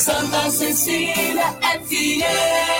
Santa Cecília FM.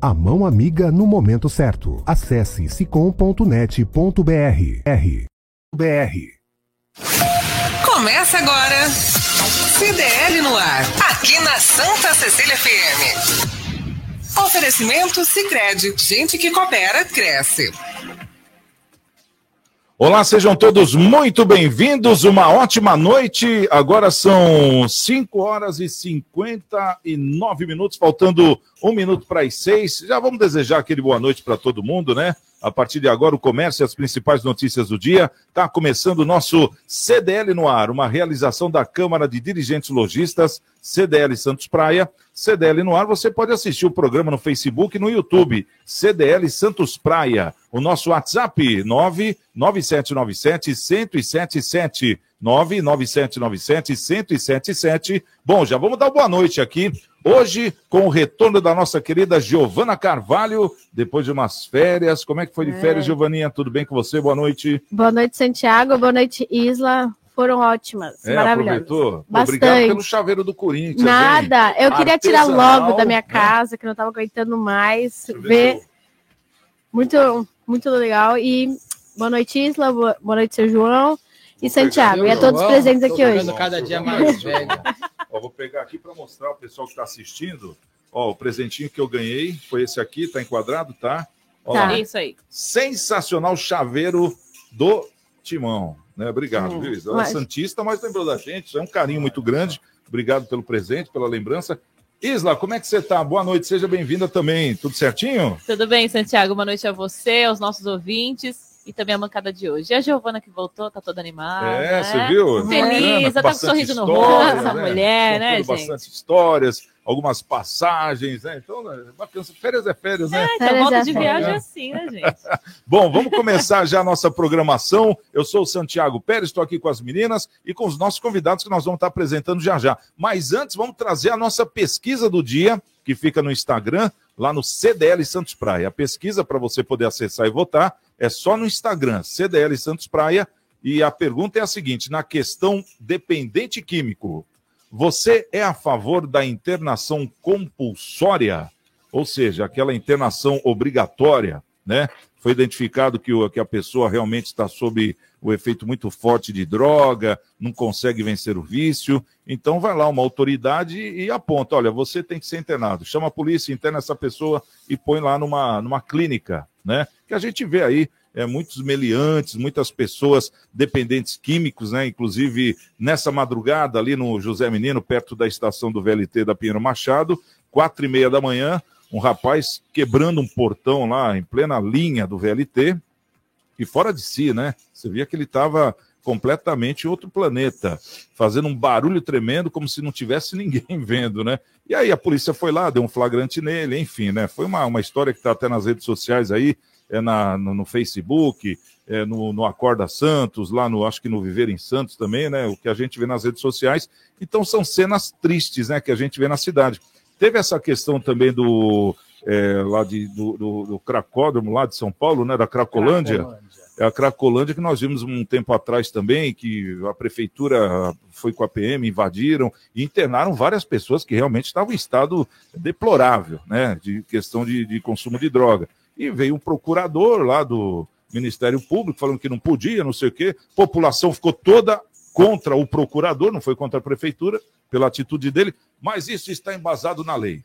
a mão amiga no momento certo. Acesse sicom.net.br. BR. Começa agora. CDL no ar. Aqui na Santa Cecília FM. Oferecimento Sicredi. Gente que coopera cresce. Olá, sejam todos muito bem-vindos. Uma ótima noite. Agora são 5 horas e 59 minutos, faltando um minuto para as seis. Já vamos desejar aquele boa noite para todo mundo, né? A partir de agora, o comércio e as principais notícias do dia. Está começando o nosso CDL no ar, uma realização da Câmara de Dirigentes Logistas, CDL Santos Praia. CDL no ar, você pode assistir o programa no Facebook e no YouTube. CDL Santos Praia. O nosso WhatsApp, 99797 1077. 99797 1077. Bom, já vamos dar boa noite aqui Hoje, com o retorno da nossa querida Giovana Carvalho, depois de umas férias. Como é que foi de férias, é. Giovaninha? Tudo bem com você? Boa noite. Boa noite, Santiago. Boa noite, Isla. Foram ótimas, é, maravilhosas. Aproveitou? Bastante. Obrigado pelo chaveiro do Corinthians. Nada, hein? eu queria Artesanal, tirar logo da minha né? casa, que não estava aguentando mais. Ver. Muito, muito legal. E boa noite, Isla. Boa noite, seu João. E Santiago, e a todos os presentes aqui hoje. cada dia mais velho. Ó, vou pegar aqui para mostrar ao pessoal que está assistindo. Ó, o presentinho que eu ganhei foi esse aqui, tá enquadrado, tá? Ó, tá. Lá. Isso aí. Sensacional chaveiro do Timão. Né? Obrigado, hum, viu? Ela mas... é Santista, mas lembrou da gente. É um carinho muito grande. Obrigado pelo presente, pela lembrança. Isla, como é que você está? Boa noite, seja bem-vinda também. Tudo certinho? Tudo bem, Santiago. Boa noite a você, aos nossos ouvintes e também a bancada de hoje. E a Giovana que voltou, tá toda animada. É, né? você viu? Feliz, tá com um sorriso no rosto, essa né? mulher, né, gente? bastante histórias, algumas passagens, né? Então, né, bacana. Férias é férias, né? É, então volta de viagem é assim, né, gente? Bom, vamos começar já a nossa programação. Eu sou o Santiago Pérez, estou aqui com as meninas e com os nossos convidados que nós vamos estar apresentando já já. Mas antes, vamos trazer a nossa pesquisa do dia, que fica no Instagram, lá no CDL Santos Praia. A pesquisa para você poder acessar e votar é só no Instagram, CDL Santos Praia. E a pergunta é a seguinte: na questão dependente químico, você é a favor da internação compulsória? Ou seja, aquela internação obrigatória, né? Foi identificado que, o, que a pessoa realmente está sob o efeito muito forte de droga, não consegue vencer o vício. Então vai lá uma autoridade e aponta: olha, você tem que ser internado. Chama a polícia, interna essa pessoa e põe lá numa, numa clínica né? Que a gente vê aí é, muitos meliantes, muitas pessoas dependentes químicos, né? Inclusive nessa madrugada ali no José Menino, perto da estação do VLT da Pinheiro Machado, quatro e meia da manhã, um rapaz quebrando um portão lá em plena linha do VLT e fora de si, né? Você via que ele estava completamente outro planeta, fazendo um barulho tremendo como se não tivesse ninguém vendo, né? E aí a polícia foi lá, deu um flagrante nele, enfim, né? Foi uma, uma história que está até nas redes sociais aí, é na, no, no Facebook, é, no, no Acorda Santos, lá no, acho que no Viver em Santos também, né? O que a gente vê nas redes sociais. Então são cenas tristes, né? Que a gente vê na cidade. Teve essa questão também do é, lá de, do, do, do, Cracódromo, lá de São Paulo, né? Da Cracolândia. Cracolândia. É a Cracolândia que nós vimos um tempo atrás também, que a prefeitura foi com a PM, invadiram e internaram várias pessoas que realmente estavam em estado deplorável, né? De questão de, de consumo de droga. E veio um procurador lá do, Ministério Público, falando que não podia, não sei o quê. População ficou toda contra o procurador, não foi contra a prefeitura, pela atitude dele, mas isso está embasado na lei.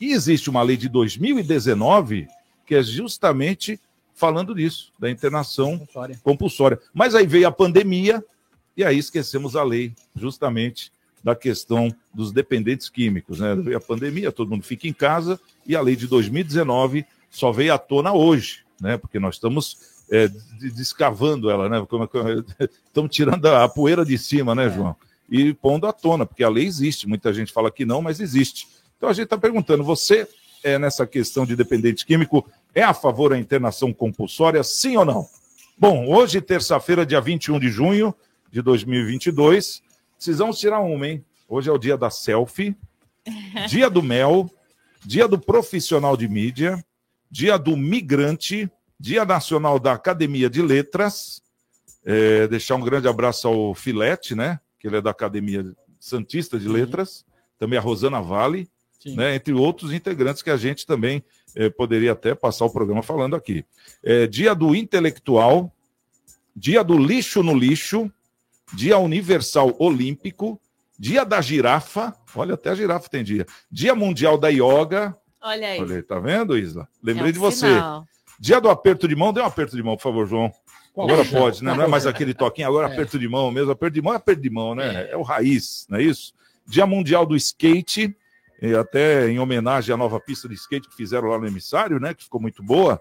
E existe uma lei de 2019 que é justamente falando disso, da internação compulsória. compulsória. Mas aí veio a pandemia e aí esquecemos a lei, justamente da questão dos dependentes químicos. Né? Veio a pandemia, todo mundo fica em casa e a lei de 2019 só veio à tona hoje né? Porque nós estamos é, descavando ela, né? Estamos tirando a poeira de cima, né, é. João? E pondo à tona, porque a lei existe. Muita gente fala que não, mas existe. Então a gente está perguntando: você é nessa questão de dependente químico é a favor da internação compulsória, sim ou não? Bom, hoje, terça-feira, dia 21 de junho de 2022, precisamos tirar uma, hein? Hoje é o dia da selfie, dia do mel, dia do profissional de mídia, Dia do Migrante, Dia Nacional da Academia de Letras. É, deixar um grande abraço ao Filete, né? Que ele é da Academia Santista de. Letras. Também a Rosana Vale, né, entre outros integrantes que a gente também é, poderia até passar o programa falando aqui. É, dia do Intelectual, Dia do Lixo no Lixo, Dia Universal Olímpico, Dia da Girafa, olha, até a girafa tem dia. Dia Mundial da Yoga, Olha aí. Olha aí, tá vendo, Isla? Lembrei é um de você. Sinal. Dia do aperto de mão, dê um aperto de mão, por favor, João. Agora pode, né? Não é mais aquele toquinho, agora é. aperto de mão mesmo. Aperto de mão é aperto de mão, né? É, é o raiz, não é isso? Dia Mundial do Skate, até em homenagem à nova pista de skate que fizeram lá no emissário, né? Que ficou muito boa.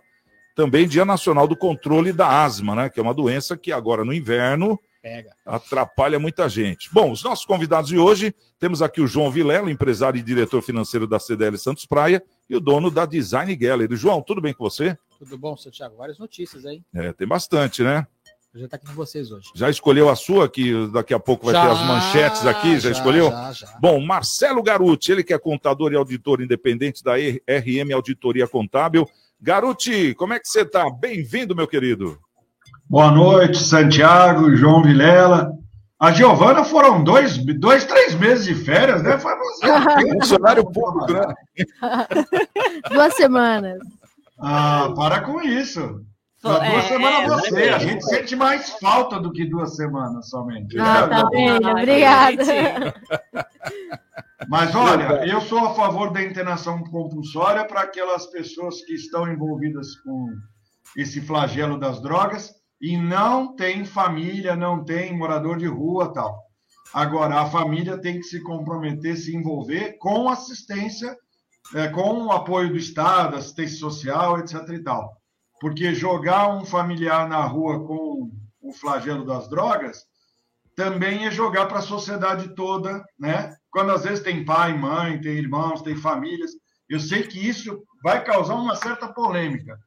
Também Dia Nacional do Controle da Asma, né? Que é uma doença que agora no inverno Pega. Atrapalha muita gente. Bom, os nossos convidados de hoje, temos aqui o João Vilela, empresário e diretor financeiro da CDL Santos Praia, e o dono da Design Gallery. João, tudo bem com você? Tudo bom, Santiago? Várias notícias aí. É, tem bastante, né? Já está aqui com vocês hoje. Já escolheu a sua, que daqui a pouco vai já, ter as manchetes aqui? Já, já escolheu? Já, já. Bom, Marcelo Garuti, ele que é contador e auditor independente da RM Auditoria Contábil. Garuti, como é que você está? Bem-vindo, meu querido. Boa noite, Santiago, João Vilela. A Giovana foram dois, dois, três meses de férias, né? Foi funcionário público, né? Duas semanas. Ah, para com isso. Duas é, semanas é, você. É, a gente sente mais falta do que duas semanas somente. Ah, tá bem, obrigada. Mas olha, eu sou a favor da internação compulsória para aquelas pessoas que estão envolvidas com esse flagelo das drogas e não tem família, não tem morador de rua tal. Agora, a família tem que se comprometer, se envolver com assistência, é, com o apoio do Estado, assistência social, etc. e tal. Porque jogar um familiar na rua com o flagelo das drogas também é jogar para a sociedade toda, né? Quando às vezes tem pai, mãe, tem irmãos, tem famílias. Eu sei que isso vai causar uma certa polêmica,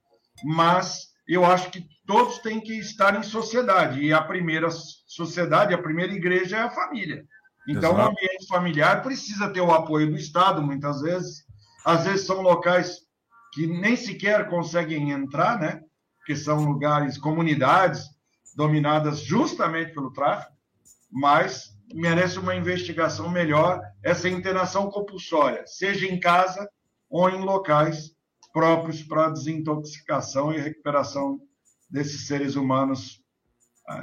mas eu acho que todos têm que estar em sociedade. E a primeira sociedade, a primeira igreja é a família. Então, Exato. o ambiente familiar precisa ter o apoio do Estado, muitas vezes. Às vezes são locais que nem sequer conseguem entrar, né? Porque são lugares, comunidades dominadas justamente pelo tráfico, mas merece uma investigação melhor essa internação compulsória, seja em casa ou em locais próprios para desintoxicação e recuperação desses seres humanos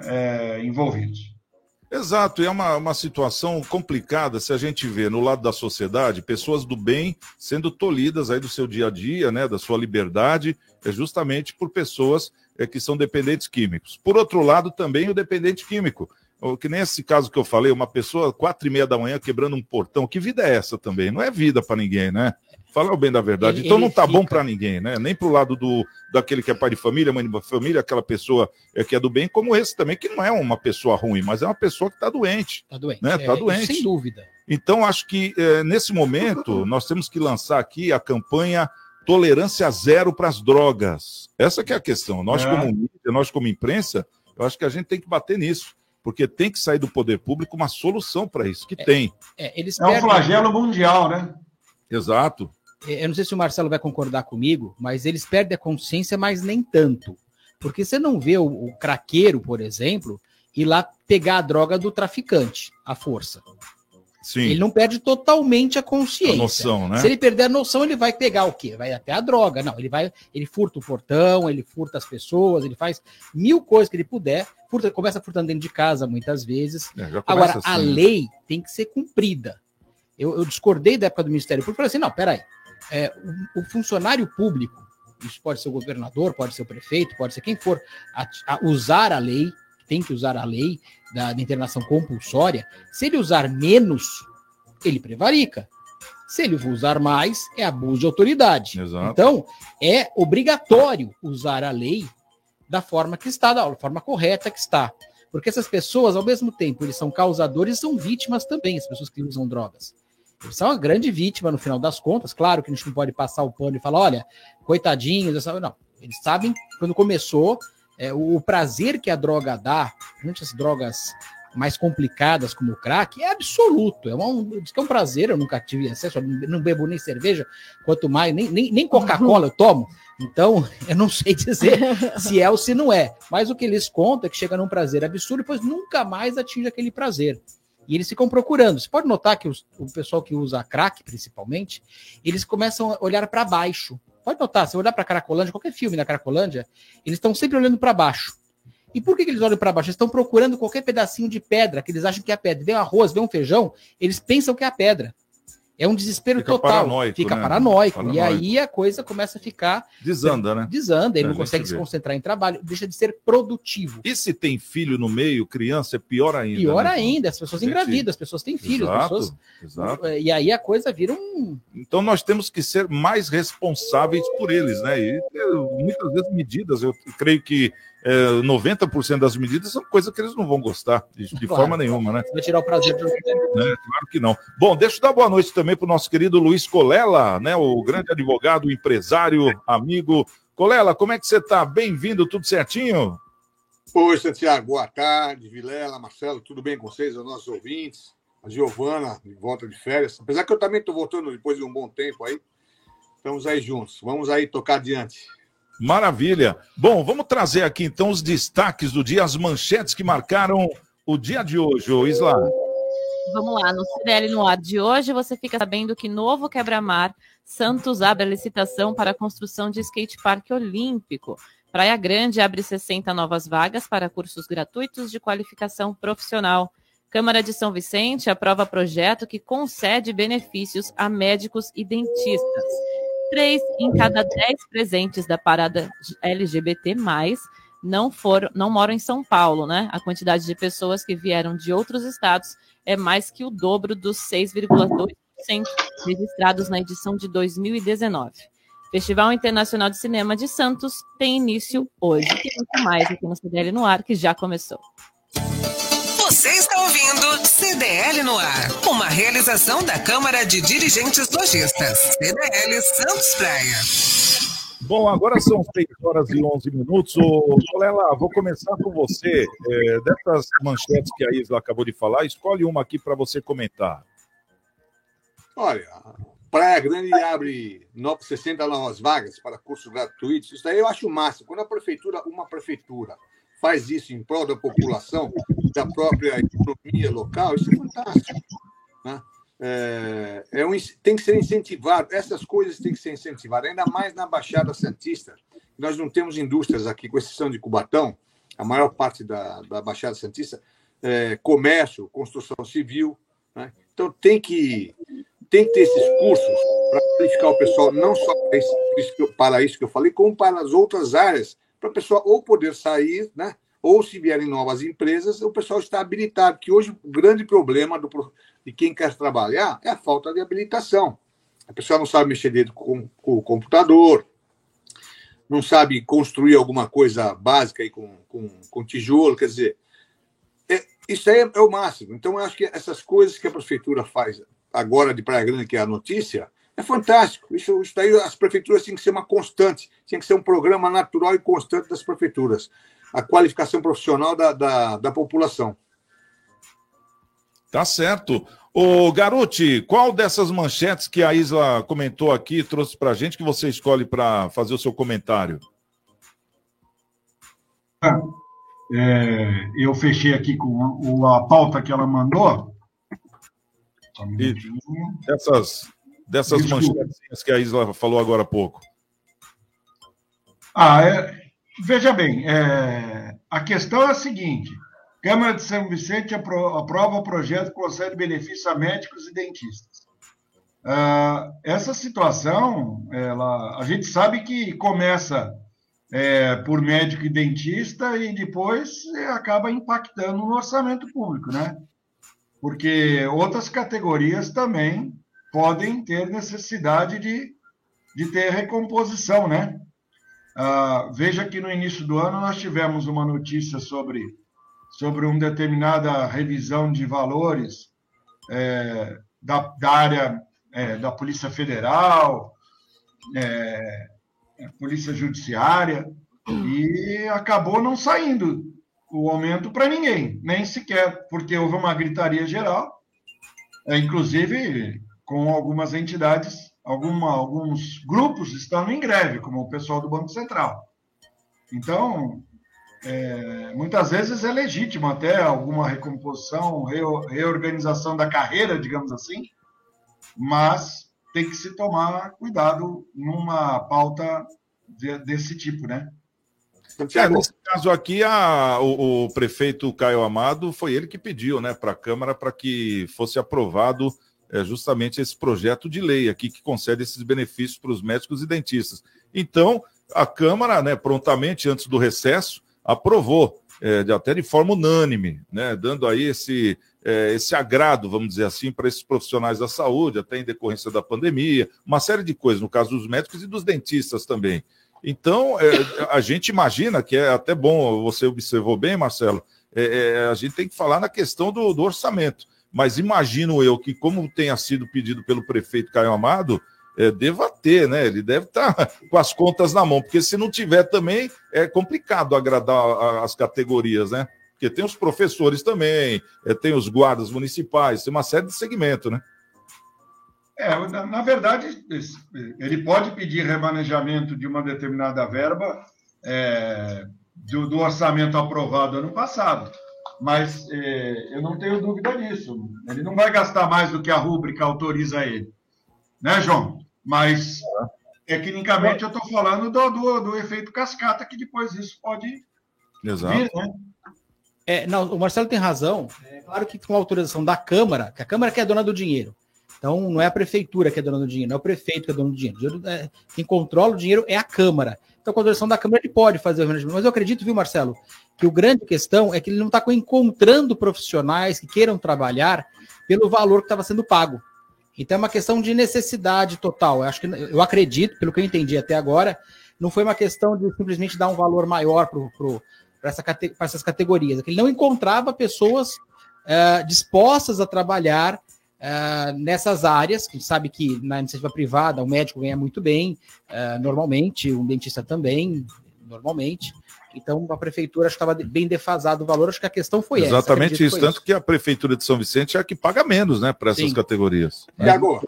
é, envolvidos. Exato, e é uma, uma situação complicada se a gente vê no lado da sociedade pessoas do bem sendo tolhidas aí do seu dia a dia, né, da sua liberdade, é justamente por pessoas é, que são dependentes químicos. Por outro lado, também o dependente químico, que nem esse caso que eu falei, uma pessoa quatro e meia da manhã quebrando um portão, que vida é essa também? Não é vida para ninguém, né? Fala o bem da verdade. Ele, então não tá fica... bom para ninguém, né? Nem pro lado do daquele que é pai de família, mãe de família, aquela pessoa é, que é do bem, como esse também, que não é uma pessoa ruim, mas é uma pessoa que está doente. Está doente. Né? Tá é, doente. Sem dúvida. Então, acho que é, nesse momento nós temos que lançar aqui a campanha tolerância zero para as drogas. Essa que é a questão. Nós, É. como mídia, nós, como imprensa, eu acho que a gente tem que bater nisso. Porque tem que sair do poder público uma solução para isso, que tem. É, eles É um flagelo mundial, né? Exato. É, Eu não sei se o Marcelo vai concordar comigo, mas eles perdem a consciência, mas nem tanto. Porque você não vê o, o craqueiro, por exemplo, ir lá pegar a droga do traficante, à força. Sim. Ele não perde totalmente a a consciência. noção, né? Se ele perder a noção, ele vai pegar o quê? Vai até a droga. Não, ele vai, ele furta o portão, ele furta as pessoas, ele faz mil coisas que ele puder, furta, começa furtando dentro de casa muitas vezes. É, Agora, a assim, né? lei tem que ser cumprida. Eu, eu discordei da época do Ministério Público, falei assim, não, peraí, é, o, o funcionário público, isso pode ser o governador, pode ser o prefeito, pode ser quem for, a, a usar a lei, tem que usar a lei da, da internação compulsória, se ele usar menos, ele prevarica. Se ele usar mais, é abuso de autoridade. Exato. Então, é obrigatório usar a lei da forma que está, da forma correta que está. Porque essas pessoas, ao mesmo tempo, eles são causadores são vítimas também, as pessoas que usam drogas. São uma grande vítima no final das contas. Claro que a gente não pode passar o pano e falar, olha, coitadinhos, essa... não. Eles sabem quando começou é, o, prazer que a droga dá, principalmente as drogas mais complicadas como o crack, é absoluto. É um, é um prazer, eu nunca tive acesso, não bebo nem cerveja, quanto mais, nem, nem, nem Coca-Cola eu tomo. Então, eu não sei dizer se é ou se não é. Mas o que eles contam é que chega num prazer absurdo, depois nunca mais atinge aquele prazer. E eles ficam procurando. Você pode notar que os- o pessoal que usa crack, principalmente, eles começam a olhar para baixo. Pode notar, se olhar para Cracolândia, qualquer filme da Cracolândia, eles estão sempre olhando para baixo. E por que, que eles olham para baixo? Eles estão procurando qualquer pedacinho de pedra que eles acham que é a pedra. Vê um arroz, vê um feijão, eles pensam que é a pedra. É um desespero Fica total. paranoico, Fica né? paranoico. E Paranoico. aí a coisa começa a ficar Desanda, né? desanda, ele É, não consegue se concentrar em trabalho, deixa de ser produtivo. E se tem filho no meio, criança, é pior ainda. Pior né? ainda, as pessoas Gente, engravidam, as pessoas têm filhos, Exato, pessoas. exato. E aí a coisa vira um. Então nós temos que ser mais responsáveis por eles, né? E é, muitas vezes medidas, eu creio que é, 90% das medidas são coisas que eles não vão gostar, de, de Claro. forma nenhuma, né? Vai tirar o prazer de né? Claro que não. Bom, deixa eu dar boa noite também para o nosso querido Luiz Colela, né? O grande advogado, empresário, amigo. Colela, como é que você está? Bem-vindo, tudo certinho? Oi, Santiago, boa tarde. Vilela, Marcelo, tudo bem com vocês, os nossos ouvintes? A Giovana, de volta de férias. Apesar que eu também estou voltando depois de um bom tempo aí. Estamos aí juntos. Vamos aí tocar adiante. Maravilha. Bom, vamos trazer aqui então os destaques do dia, as manchetes que marcaram o dia de hoje, ô Isla. Vamos lá, no CDL no ar de hoje, você fica sabendo que novo quebra-mar, Santos abre a licitação para a construção de skate park olímpico. Praia Grande abre 60 novas vagas para cursos gratuitos de qualificação profissional. Câmara de São Vicente aprova projeto que concede benefícios a médicos e dentistas. Três em cada dez presentes da parada LGBT+, não foram, não moram em São Paulo, né? A quantidade de pessoas que vieram de outros estados é mais que o dobro dos 6,2% registrados na edição de 2019. Festival Internacional de Cinema de Santos tem início hoje. Tem muito mais aqui no CDL no ar, que já começou. Você está ouvindo CDL no ar, uma realização da Câmara de Dirigentes Lojistas, CDL Santos Praia. Bom, agora são 6 horas e 11 minutos. Ô, Colela, vou começar com você. É, dessas manchetes que a Isla acabou de falar, escolhe uma aqui para você comentar. Olha, Praia Grande abre no- 60 novas vagas para cursos gratuitos. Isso daí eu acho o máximo. Quando a prefeitura, uma prefeitura, faz isso em prol da população, da própria economia local, isso é fantástico. né? É, é um, tem que ser incentivado. Essas coisas têm que ser incentivadas, ainda mais na Baixada Santista. Nós não temos indústrias aqui, com exceção de Cubatão, a maior parte da, da Baixada Santista, é, comércio, construção civil. né? Então tem que, tem que ter esses cursos para qualificar o pessoal, não só para isso, para isso que eu falei, como para as outras áreas, para o pessoal ou poder sair, né? ou se vierem novas empresas, o pessoal está habilitado. Que hoje o grande problema do, de quem quer trabalhar é a falta de habilitação. A pessoa não sabe mexer dentro com, com o computador, não sabe construir alguma coisa básica aí com, com, com tijolo, quer dizer, é- isso aí é, é o máximo. Então, eu acho que essas coisas que a prefeitura faz agora de Praia Grande, que é a notícia, É fantástico. Isso, isso daí as prefeituras têm que ser uma constante, tem que ser um programa natural e constante das prefeituras. A qualificação profissional da, da, da população. Tá certo. Ô, Garuti, qual dessas manchetes que a Isla comentou aqui, trouxe para a gente, que você escolhe para fazer o seu comentário? É, eu fechei aqui com a, a pauta que ela mandou. Um E minutinho. Dessas, manchetes que a Isla falou agora há pouco. Ah, é, veja bem, é, a questão é a seguinte: Câmara de São Vicente apro- aprova o projeto que concede benefício a médicos e dentistas. Ah, essa situação, ela, a gente sabe que começa é, por médico e dentista e depois é, acaba impactando no orçamento público, né? Porque outras categorias também podem ter necessidade de, de ter recomposição, né? Ah, veja que no início do ano nós tivemos uma notícia sobre, sobre uma determinada revisão de valores é, da, da área é, da Polícia Federal, é, é, Polícia Judiciária, e acabou não saindo o aumento para ninguém, nem sequer, porque houve uma gritaria geral, é, inclusive com algumas entidades, alguma, alguns grupos estão em greve, como o pessoal do Banco Central. Então, é, muitas vezes é legítimo até alguma recomposição, reo- reorganização da carreira, digamos assim, mas tem que se tomar cuidado numa pauta de- desse tipo, né? É, nesse caso aqui, a- o, o prefeito Caio Amado foi ele que pediu né, para a Câmara para que fosse aprovado é, justamente esse projeto de lei aqui que concede esses benefícios para os médicos e dentistas. Então, a Câmara, né, prontamente antes do recesso, aprovou, é, de- até de forma unânime, né, dando aí esse, é, esse agrado, vamos dizer assim, para esses profissionais da saúde, até em decorrência da pandemia, uma série de coisas, no caso dos médicos e dos dentistas também. Então, é, a gente imagina que é até bom, você observou bem, Marcelo, é, é, a gente tem que falar na questão do, do orçamento. Mas imagino eu que, como tenha sido pedido pelo prefeito Caio Amado, é, deva ter, né? Ele deve estar com as contas na mão, porque se não tiver também é complicado agradar as categorias, né? Porque tem os professores também, é, tem os guardas municipais, tem uma série de segmento, né? É, na, na verdade, ele pode pedir remanejamento de uma determinada verba é, do, do orçamento aprovado ano passado, mas é, eu não tenho dúvida disso. Ele não vai gastar mais do que a rúbrica autoriza ele, né, João? Mas, tecnicamente, eu estou falando do, do, do efeito cascata, que depois isso pode Exato. vir, né? É, não, o Marcelo tem razão. É claro que com a autorização da Câmara, que a Câmara que é dona do dinheiro. Então, não é a prefeitura que é dona do dinheiro, não é o prefeito que é dono do dinheiro. É- quem controla o dinheiro é a Câmara. Então, com a autorização da Câmara, ele pode fazer o. Mas eu acredito, viu, Marcelo, que o grande questão é que ele não está encontrando profissionais que queiram trabalhar pelo valor que estava sendo pago. Então, é uma questão de necessidade total. Eu, acho que, eu acredito, pelo que eu entendi até agora, não foi uma questão de simplesmente dar um valor maior para essa, essas categorias. É que ele não encontrava pessoas eh, dispostas a trabalhar eh, nessas áreas, que sabe que na iniciativa privada o médico ganha muito bem, eh, normalmente, um dentista também, normalmente. Então a prefeitura estava bem defasado o valor, acho que a questão foi essa. Exatamente isso. Tanto que a Prefeitura de São Vicente é a que paga menos, né, para essas Sim. categorias. né? Tiago,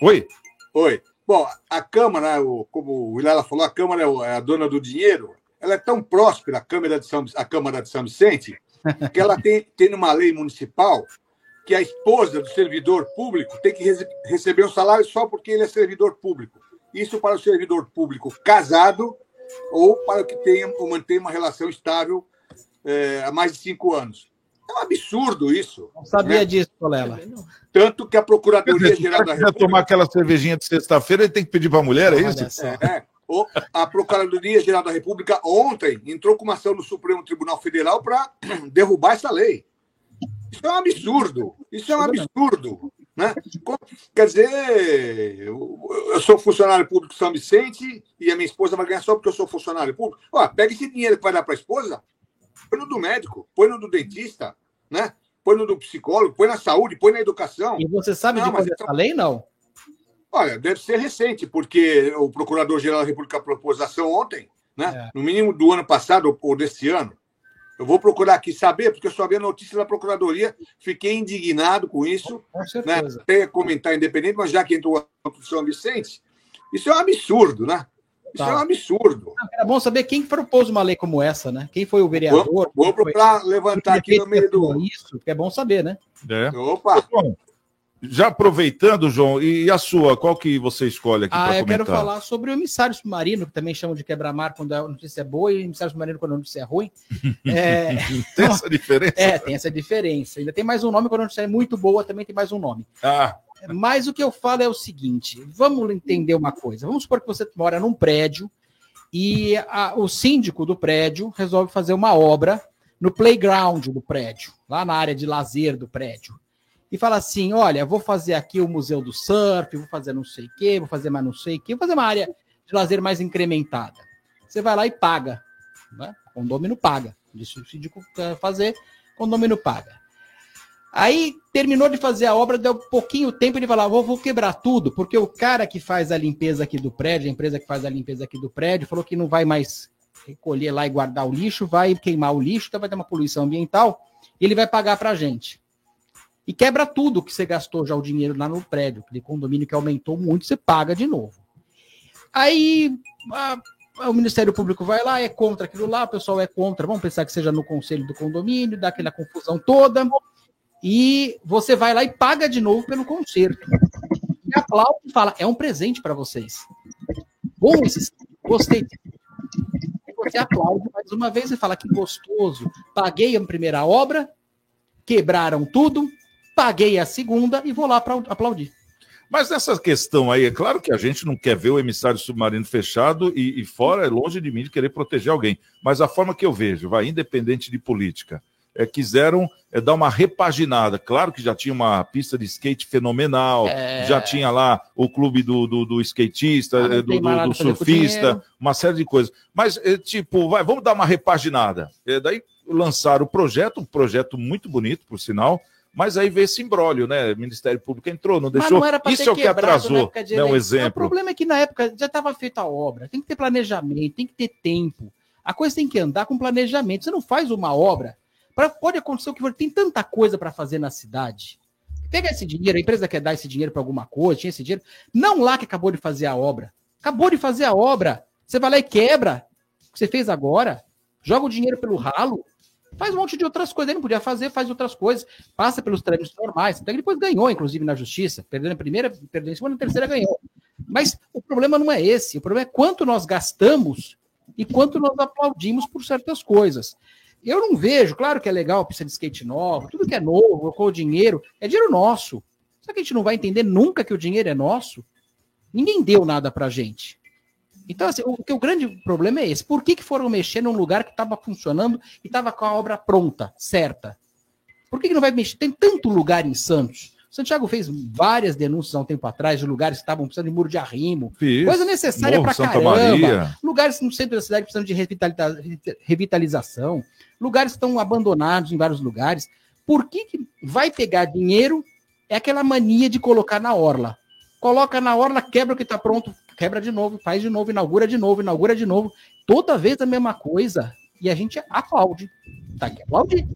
Oi? Oi. Bom, a Câmara, o- como o Vilela falou, a Câmara é é a dona do dinheiro. Ela é tão próspera, a Câmara de São, a Câmara de São Vicente, que ela tem, tem uma lei municipal que a esposa do servidor público tem que rece- receber um salário só porque ele é servidor público. Isso para o servidor público casado ou para o que tenha ou mantenha uma relação estável eh, há mais de cinco anos. É um absurdo isso. Não sabia né? disso, Colela. Tanto que a Procuradoria-Geral da Se quiser tomar República aquela cervejinha de sexta-feira, ele tem que pedir para a mulher, é isso? É, o- a Procuradoria-Geral da República ontem entrou com uma ação no Supremo Tribunal Federal para derrubar essa lei. Isso é um absurdo. Isso é um absurdo. Né? Quer dizer, eu, sou funcionário público de São Vicente e a minha esposa vai ganhar só porque eu sou funcionário público. Ó, pega esse dinheiro que vai dar para a esposa, põe no do médico, põe no do dentista, né? põe no do psicólogo, põe na saúde, põe na educação. E você sabe Não, de quando é então- essa lei, não? Olha, deve ser recente, porque o Procurador-Geral da República propôs ação ontem, né? No mínimo do ano passado ou desse ano. Eu vou procurar aqui saber, porque eu só vi a notícia da Procuradoria, fiquei indignado com isso. Com Né? certeza. Até ia comentar independente, mas já que entrou o São Vicente, isso é um absurdo, né? Isso Tá. é um absurdo. Era bom saber quem propôs uma lei como essa, né? Quem foi o vereador? Vou, vou procurar levantar aqui no meio do. Isso, que é bom saber, né? É. Opa! Bom, já aproveitando, João, e a sua, qual que você escolhe aqui Ah, para eu quero comentar? falar sobre o emissário submarino, que também chamam de quebra-mar quando a notícia é boa e emissário submarino quando a notícia é ruim. É, Tem essa diferença? é, tem essa diferença. Ainda tem mais um nome quando a notícia é muito boa, também tem mais um nome. Ah, Mas o que eu falo é o seguinte: vamos entender uma coisa. Vamos supor que você mora num prédio e a- o síndico do prédio resolve fazer uma obra no playground do prédio, lá na área de lazer do prédio. E fala assim: olha, vou fazer aqui o museu do surf, vou fazer não sei o quê, vou fazer mais não sei o quê, vou fazer uma área de lazer mais incrementada. Você vai lá e paga. Né? O condomínio paga. Deixa o síndico fazer, o condomínio paga. Aí terminou de fazer a obra, deu pouquinho tempo, ele falou: vou, vou quebrar tudo, porque o cara que faz a limpeza aqui do prédio, a empresa que faz a limpeza aqui do prédio, falou que não vai mais recolher lá e guardar o lixo, vai queimar o lixo, então vai ter uma poluição ambiental, e ele vai pagar pra gente. E quebra tudo que você gastou já o dinheiro lá no prédio, aquele condomínio que aumentou muito, você paga de novo. Aí a- o Ministério Público vai lá, é contra aquilo lá, o pessoal é contra, vamos pensar que seja no conselho do condomínio, dá aquela confusão toda e você vai lá e paga de novo pelo conserto. E aplaude e fala: é um presente para vocês. Bom, gostei. Você aplaude mais uma vez e fala: que gostoso. Paguei a primeira obra, quebraram tudo, paguei a segunda e vou lá para aplaudir. Mas nessa questão aí, é claro que a gente não quer ver o emissário submarino fechado e, e fora, é longe de mim de querer proteger alguém. Mas a forma que eu vejo, vai, independente de política, é, quiseram é, dar uma repaginada. Claro que já tinha uma pista de skate fenomenal, É. já tinha lá o clube do, do, do skatista, Ah, é, do, do- do surfista, uma série de coisas. Mas, é, tipo, vai, vamos dar uma repaginada. É, daí lançaram o projeto, um projeto muito bonito, por sinal. Mas aí veio esse imbróglio, né? O Ministério Público entrou, não Mas deixou. não era pra Isso é o que na atrasou, né? Um eleição. O exemplo. problema é que na época já estava feita a obra. Tem que ter planejamento, tem que ter tempo. A coisa tem que andar com planejamento. Você não faz uma obra. Pra, pode acontecer o que for. Tem tanta coisa para fazer na cidade. Pega esse dinheiro, a empresa quer dar esse dinheiro para alguma coisa, tinha esse dinheiro. Não lá que acabou de fazer a obra. Acabou de fazer a obra. Você vai lá e quebra o que você fez agora. Joga o dinheiro pelo ralo. Faz um monte de outras coisas. Ele não podia fazer, faz outras coisas. Passa pelos trâmites normais. Até que depois ganhou, inclusive, na justiça. Perdeu na primeira, perdeu na segunda, na terceira ganhou. Mas o problema não é esse. O problema é quanto nós gastamos e quanto nós aplaudimos por certas coisas. Eu não vejo, claro que é legal a pista de skate nova, tudo que é novo, com o dinheiro, é dinheiro nosso. Só que a gente não vai entender nunca que o dinheiro é nosso. Ninguém deu nada pra gente. Então, assim, o, que o grande problema é esse. Por que, que foram mexer num lugar que estava funcionando e estava com a obra pronta, certa? Por que, que não vai mexer? Tem tanto lugar em Santos. Santiago fez várias denúncias há um tempo atrás de lugares que estavam precisando de muro de arrimo. Fiz. Coisa necessária Santa caramba. Maria. Lugares no centro da cidade precisando de revitalização. Lugares que estão abandonados em vários lugares. Por que, que vai pegar dinheiro? É aquela mania de colocar na orla. Coloca na orla, quebra o que está pronto, quebra de novo, faz de novo, inaugura de novo, inaugura de novo. Toda vez a mesma coisa. E a gente aplaude. Tá que aplaudir.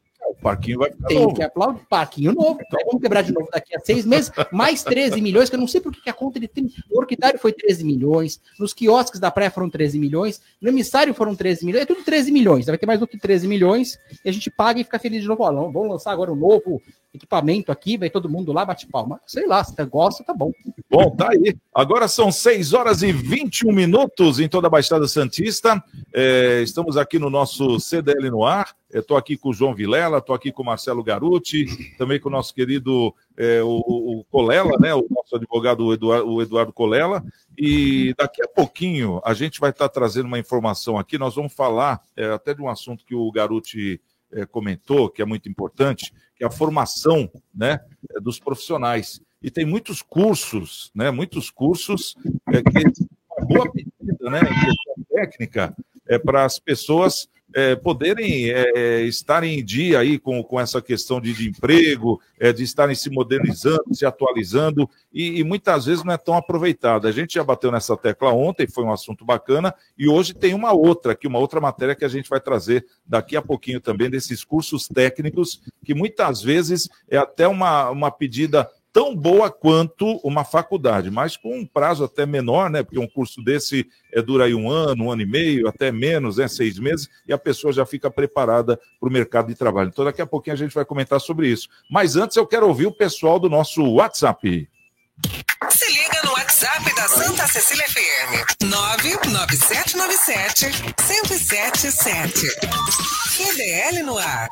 Parquinho vai ficar Tem novo. que aplaudir. Parquinho novo. Aí vamos quebrar de novo daqui a seis meses. Mais 13 milhões, que eu não sei por que a conta de no Orquidário foi 13 milhões. Nos quiosques da praia foram 13 milhões. No emissário foram 13 milhões. É tudo 13 milhões. Vai ter mais do que 13 milhões. E a gente paga e fica feliz de novo. Não, vamos lançar agora um novo equipamento aqui. Vai todo mundo lá, bate palma. Sei lá, se você gosta, tá bom. Bom, tá aí. Agora são 6 horas e 21 minutos em toda a Baixada Santista. É, estamos aqui no nosso CDL no ar. Estou aqui com o João Vilela, estou aqui com o Marcelo Garuti, também com o nosso querido é, o, o Colela, né? O nosso advogado Eduardo, o Eduardo Colela. E daqui a pouquinho a gente vai estar trazendo uma informação aqui. Nós vamos falar é, até de um assunto que o Garuti é, comentou, que é muito importante, que é a formação né, é, dos profissionais. E tem muitos cursos, né? Muitos cursos é, que uma boa pedida, né? Técnica é para as pessoas é, poderem é, estarem em dia aí com, com essa questão de, de emprego, é, de estarem se modernizando, se atualizando, e, e, muitas vezes não é tão aproveitado. A gente já bateu nessa tecla ontem, foi um assunto bacana, e hoje tem uma outra aqui, uma outra matéria que a gente vai trazer daqui a pouquinho também, desses cursos técnicos, que muitas vezes é até uma, uma pedida tão boa quanto uma faculdade, mas com um prazo até menor, né? Porque um curso desse é, dura aí um ano, um ano e meio, até menos, né? Seis meses, e a pessoa já fica preparada para o mercado de trabalho. Então, daqui a pouquinho a gente vai comentar sobre isso. Mas antes eu quero ouvir o pessoal do nosso WhatsApp. Se liga no WhatsApp da Santa Cecília FM. 99797 1077. QDL no ar.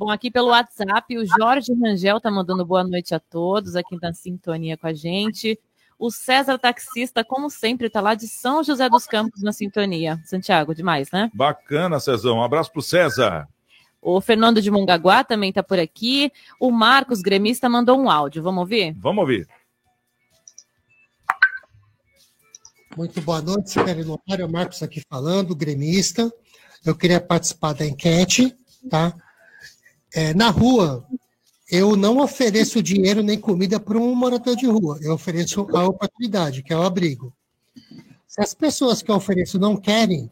Bom, aqui pelo WhatsApp, o Jorge Rangel tá mandando boa noite a todos, aqui na sintonia com a gente. O César Taxista, como sempre, tá lá de São José dos Campos na sintonia. Santiago, demais, né? Bacana, Cezão. Um abraço pro César. O Fernando de Mongaguá também tá por aqui. O Marcos Gremista mandou um áudio. Vamos ouvir? Vamos ouvir. Muito boa noite, Sibeli Notário. Marcos aqui falando, gremista. Eu queria participar da enquete, tá? É, na rua, eu não ofereço dinheiro nem comida para um morador de rua. Eu ofereço a oportunidade, que é o abrigo. Se as pessoas que eu ofereço não querem,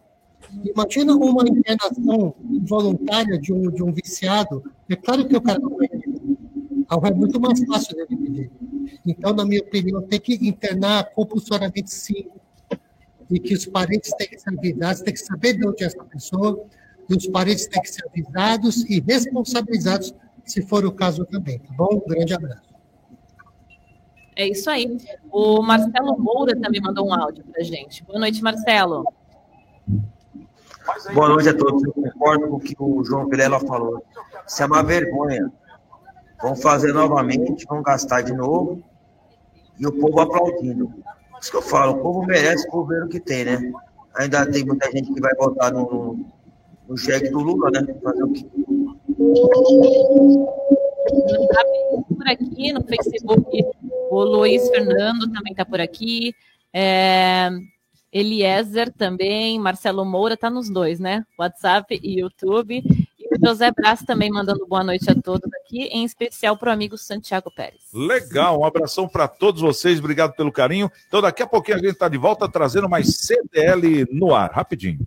imagina uma internação voluntária de um, de um viciado. É claro que o cara não vai. É muito mais fácil dele pedir. Então, na minha opinião, tem que internar compulsoriamente sim. E que os parentes têm que avisados, têm que saber de onde é essa pessoa, e os parentes têm que ser avisados e responsabilizados, se for o caso também, tá bom? Um grande abraço. É isso aí. O Marcelo Moura também mandou um áudio para gente. Boa noite, Marcelo. Boa noite a todos. Eu concordo com o que o João Vilela falou. Isso é uma vergonha. Vão fazer novamente, vão gastar de novo e o povo aplaudindo. Isso que eu falo, o povo merece o governo que tem, né? Ainda tem muita gente que vai votar no, no cheque do Lula, né? Fazer o quê? Por aqui no Facebook, o Luiz Fernando também está por aqui. É, Eliezer também, Marcelo Moura está nos dois, né? WhatsApp e YouTube. E o José Braz também mandando boa noite a todos aqui, em especial para o amigo Santiago Pérez. Legal, um abração para todos vocês, obrigado pelo carinho. Então, daqui a pouquinho a gente está de volta trazendo mais CDL no ar, rapidinho.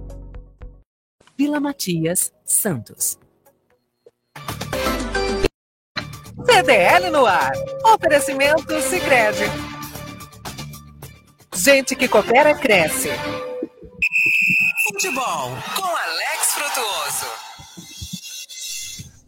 Vila Matias, Santos. CDL no ar. Oferecimento Sicredi. Gente que coopera cresce. Futebol, com Alex Frutuoso.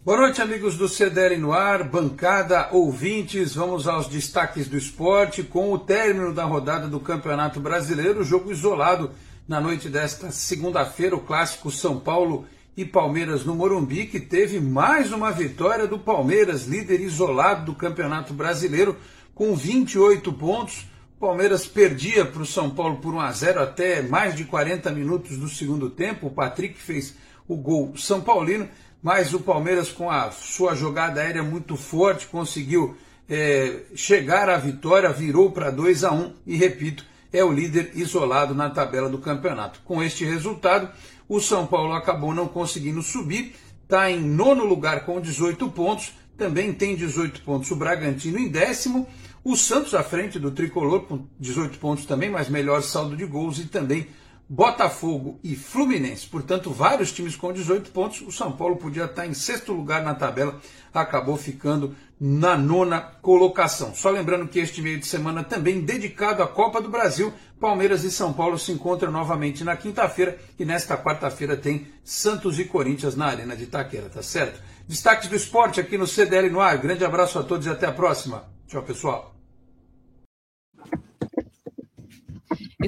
Boa noite, amigos do CDL no ar, bancada, ouvintes. Vamos aos destaques do esporte. Com o término da rodada do Campeonato Brasileiro, jogo isolado na noite desta segunda-feira, o clássico São Paulo e Palmeiras no Morumbi, que teve mais uma vitória do Palmeiras, líder isolado do Campeonato Brasileiro, com 28 pontos. Palmeiras perdia para o São Paulo por 1 a 0 até mais de 40 minutos do segundo tempo. O Patrick fez o gol São Paulino, mas o Palmeiras, com a sua jogada aérea muito forte, conseguiu é, chegar à vitória, virou para 2 a 1 e, repito, é o líder isolado na tabela do campeonato. Com este resultado, o São Paulo acabou não conseguindo subir, está em nono lugar com 18 pontos, também tem 18 pontos o Bragantino em décimo o Santos à frente do tricolor com 18 pontos também, mas melhor saldo de gols e também Botafogo e Fluminense. Portanto, vários times com 18 pontos. O São Paulo podia estar em sexto lugar na tabela, acabou ficando na nona colocação. Só lembrando que este meio de semana também dedicado à Copa do Brasil, Palmeiras e São Paulo se encontram novamente na quinta-feira e nesta quarta-feira tem Santos e Corinthians na Arena de Itaquera, tá certo? Destaques do esporte aqui no CDL no ar. Grande abraço a todos e até a próxima. Tchau, pessoal.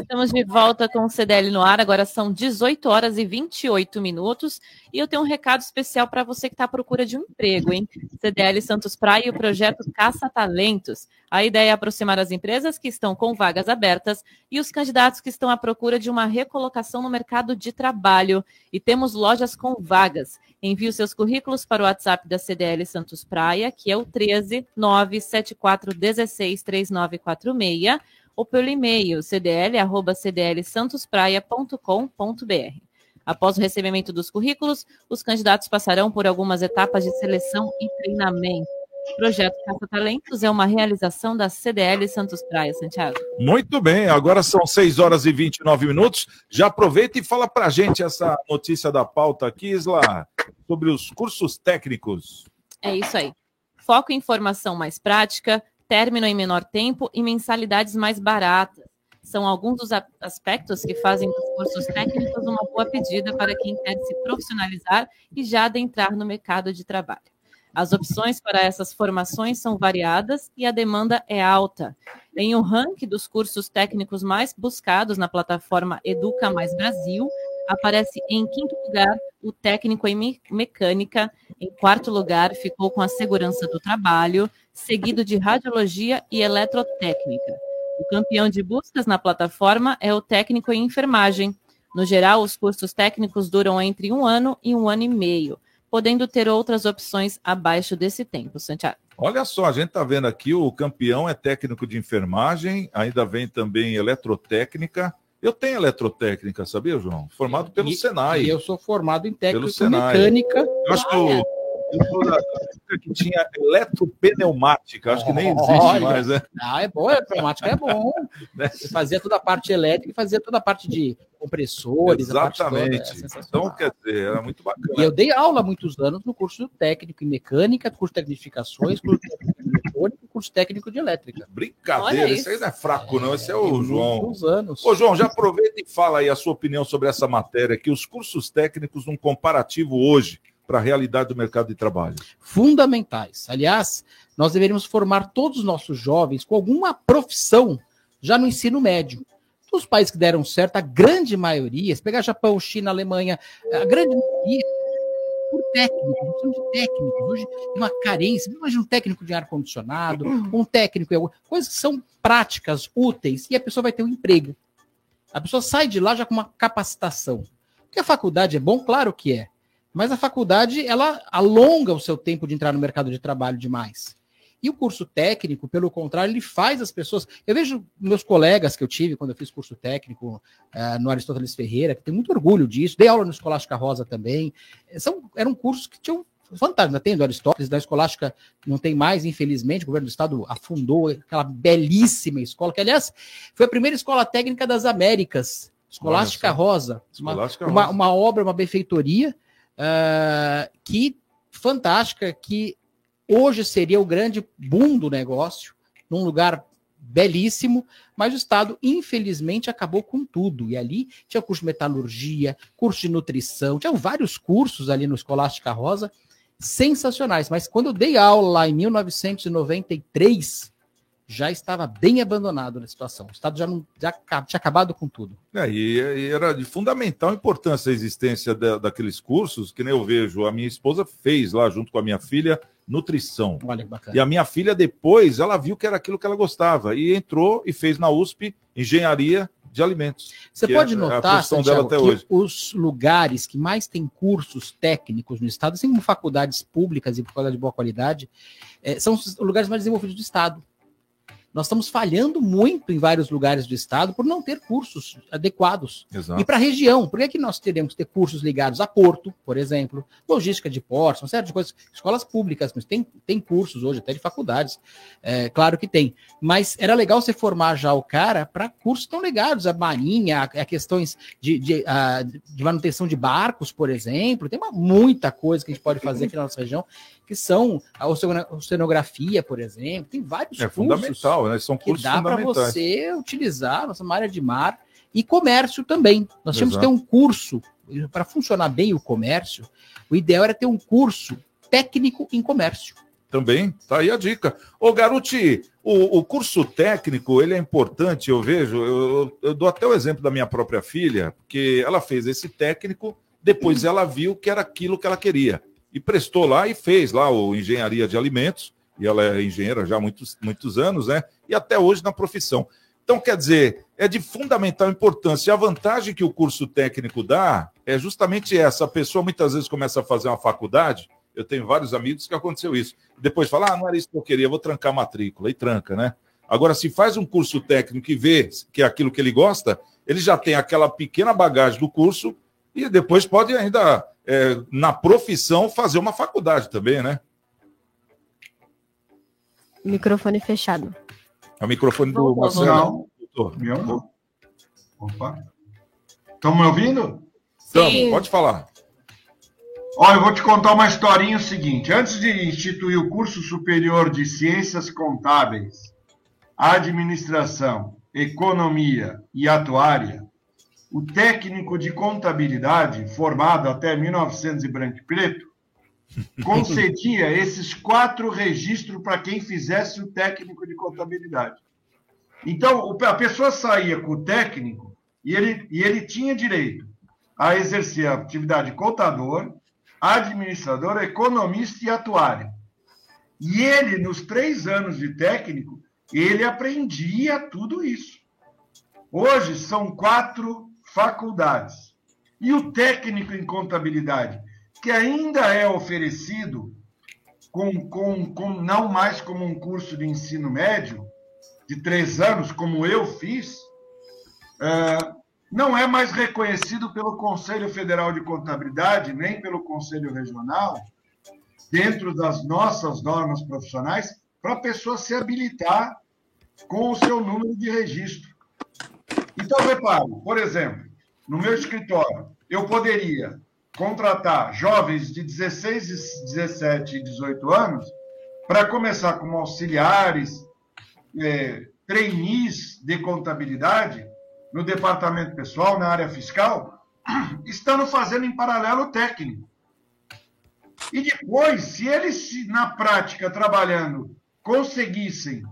Estamos de volta com o CDL no ar. Agora são 18 horas e 28 minutos. E eu tenho um recado especial para você que está à procura de um emprego, hein? CDL Santos Praia e o projeto Caça Talentos. A ideia é aproximar as empresas que estão com vagas abertas e os candidatos que estão à procura de uma recolocação no mercado de trabalho. E temos lojas com vagas. Envie os seus currículos para o WhatsApp da CDL Santos Praia, que é o 13 974 16 3946 ou pelo e-mail cdl@cdlsantospraia.com.br. Após o recebimento dos currículos, os candidatos passarão por algumas etapas de seleção e treinamento. O projeto Caça Talentos é uma realização da CDL Santos Praia, Santiago. Muito bem, agora são 6 horas e 29 minutos. Já aproveita e fala para a gente essa notícia da pauta aqui, Isla, sobre os cursos técnicos. É isso aí. Foco em formação mais prática, término em menor tempo e mensalidades mais baratas. São alguns dos aspectos que fazem dos cursos técnicos uma boa pedida para quem quer se profissionalizar e já adentrar no mercado de trabalho. As opções para essas formações são variadas e a demanda é alta. Em um ranking dos cursos técnicos mais buscados na plataforma Educa Mais Brasil, aparece em quinto lugar o técnico em mecânica, em quarto lugar ficou com a segurança do trabalho, seguido de radiologia e eletrotécnica. O campeão de buscas na plataforma é o técnico em enfermagem. No geral, os cursos técnicos duram entre um ano e um ano e meio, podendo ter outras opções abaixo desse tempo, Santiago. Olha só, a gente está vendo aqui, o campeão é técnico de enfermagem, ainda vem também eletrotécnica. Eu tenho eletrotécnica, sabia, João? Formado pelo e, Senai. E eu sou formado em técnico mecânica. Eu acho que o, que tinha eletropneumática, acho que nem existe Olha, mais, né? Ah, é bom, a pneumática é bom. Você fazia toda a parte elétrica e fazia toda a parte de compressores. Exatamente. Toda, é então, quer dizer, era muito bacana. E eu dei aula há muitos anos no curso técnico em mecânica, curso de tecnificações, curso técnico de eletrônica, curso técnico de elétrica. Brincadeira, isso aí não é fraco, não. Esse é o João. Anos. Ô, João, já aproveita e fala aí a sua opinião sobre essa matéria, que os cursos técnicos, num comparativo hoje, para a realidade do mercado de trabalho? Fundamentais. Aliás, nós deveríamos formar todos os nossos jovens com alguma profissão já no ensino médio. Os países que deram certo, a grande maioria, se pegar Japão, China, Alemanha, a grande maioria, por técnico, não precisamos de técnicos. Hoje tem uma carência. Imagina um técnico de ar-condicionado, um técnico coisas que são práticas, úteis, e a pessoa vai ter um emprego. A pessoa sai de lá já com uma capacitação. Porque a faculdade é bom, claro que é. Mas a faculdade, ela alonga o seu tempo de entrar no mercado de trabalho demais. E o curso técnico, pelo contrário, ele faz as pessoas. Eu vejo meus colegas que eu tive quando eu fiz curso técnico uh, no Aristóteles Ferreira, que tem muito orgulho disso. Dei aula no Escolástica Rosa também. São, eram cursos que tinham fantástico. Ainda tem do Aristóteles, da Escolástica não tem mais, infelizmente. O governo do estado afundou aquela belíssima escola, que, aliás, foi a primeira escola técnica das Américas. Escolástica Rosa. Escolástica uma, Rosa. Uma, uma obra, uma benfeitoria Uh, que fantástica, que hoje seria o grande boom do negócio, num lugar belíssimo, mas o Estado, infelizmente, acabou com tudo. E ali tinha curso de metalurgia, curso de nutrição, tinha vários cursos ali no Escolástica Rosa, sensacionais. Mas quando eu dei aula lá em 1993, já estava bem abandonado na situação. O Estado já, não, já tinha acabado com tudo. É, e, e, era de fundamental importância a existência da, daqueles cursos, que nem eu vejo, a minha esposa fez lá junto com a minha filha nutrição. Olha que bacana. E a minha filha depois, ela viu que era aquilo que ela gostava e entrou e fez na USP engenharia de alimentos. Você pode é notar, Santiago, que hoje. os lugares que mais têm cursos técnicos no Estado, assim como faculdades públicas e faculdades de boa qualidade, eh, são os lugares mais desenvolvidos do Estado. Nós estamos falhando muito em vários lugares do estado por não ter cursos adequados. Exato. E para a região, por que, que nós teremos que ter cursos ligados a porto, por exemplo, logística de portos, uma série de coisas, escolas públicas, mas tem, tem cursos hoje, até de faculdades, é, claro que tem. Mas era legal você formar já o cara para cursos tão ligados à marinha, a, a questões de, de, a, de manutenção de barcos, por exemplo. Tem uma, muita coisa que a gente pode fazer aqui na nossa região, que são a oceano- oceanografia, por exemplo. Tem vários É cursos fundamental, né? São que cursos dá para você utilizar nossa área de mar e comércio também. Nós tínhamos que ter um curso para funcionar bem o comércio. O ideal era ter um curso técnico em comércio. Também, tá aí a dica. Ô, Garuti, o, o curso técnico, ele é importante, eu vejo, eu, eu dou até o exemplo da minha própria filha, porque ela fez esse técnico, depois ela viu que era aquilo que ela queria. E prestou lá e fez lá o engenharia de alimentos, e ela é engenheira já há muitos, muitos anos, né? E até hoje na profissão. Então, quer dizer, é de fundamental importância. E a vantagem que o curso técnico dá é justamente essa. A pessoa muitas vezes começa a fazer uma faculdade. Eu tenho vários amigos que aconteceu isso. Depois fala, ah, não era isso que eu queria, vou trancar a matrícula. E tranca, né? Agora, se faz um curso técnico e vê que é aquilo que ele gosta, ele já tem aquela pequena bagagem do curso e depois pode ainda, é, na profissão, fazer uma faculdade também, né? Microfone fechado. É o microfone do Não, Marcelo. Meu não. Opa. Estão me ouvindo? Tamo, pode falar. Olha, eu vou te contar uma historinha o seguinte. Antes de instituir o curso superior de Ciências Contábeis, Administração, Economia e Atuária, o técnico de contabilidade, formado até 1900 e branco e preto, concedia esses quatro registros para quem fizesse o técnico de contabilidade. Então, a pessoa saía com o técnico e ele, e ele tinha direito a exercer a atividade de contador, administrador, economista e atuário. E ele, nos três anos de técnico, ele aprendia tudo isso. Hoje são quatro faculdades. E o técnico em contabilidade, que ainda é oferecido com, com, com não mais como um curso de ensino médio, de três anos, como eu fiz, é, não é mais reconhecido pelo Conselho Federal de Contabilidade, nem pelo Conselho Regional, dentro das nossas normas profissionais, para a pessoa se habilitar com o seu número de registro. Então, repare, por exemplo, no meu escritório, eu poderia contratar jovens de 16, e 17 e 18 anos para começar como auxiliares, é, trainees de contabilidade no departamento pessoal, na área fiscal, estando fazendo em paralelo técnico. E depois, se eles, na prática, trabalhando, conseguissem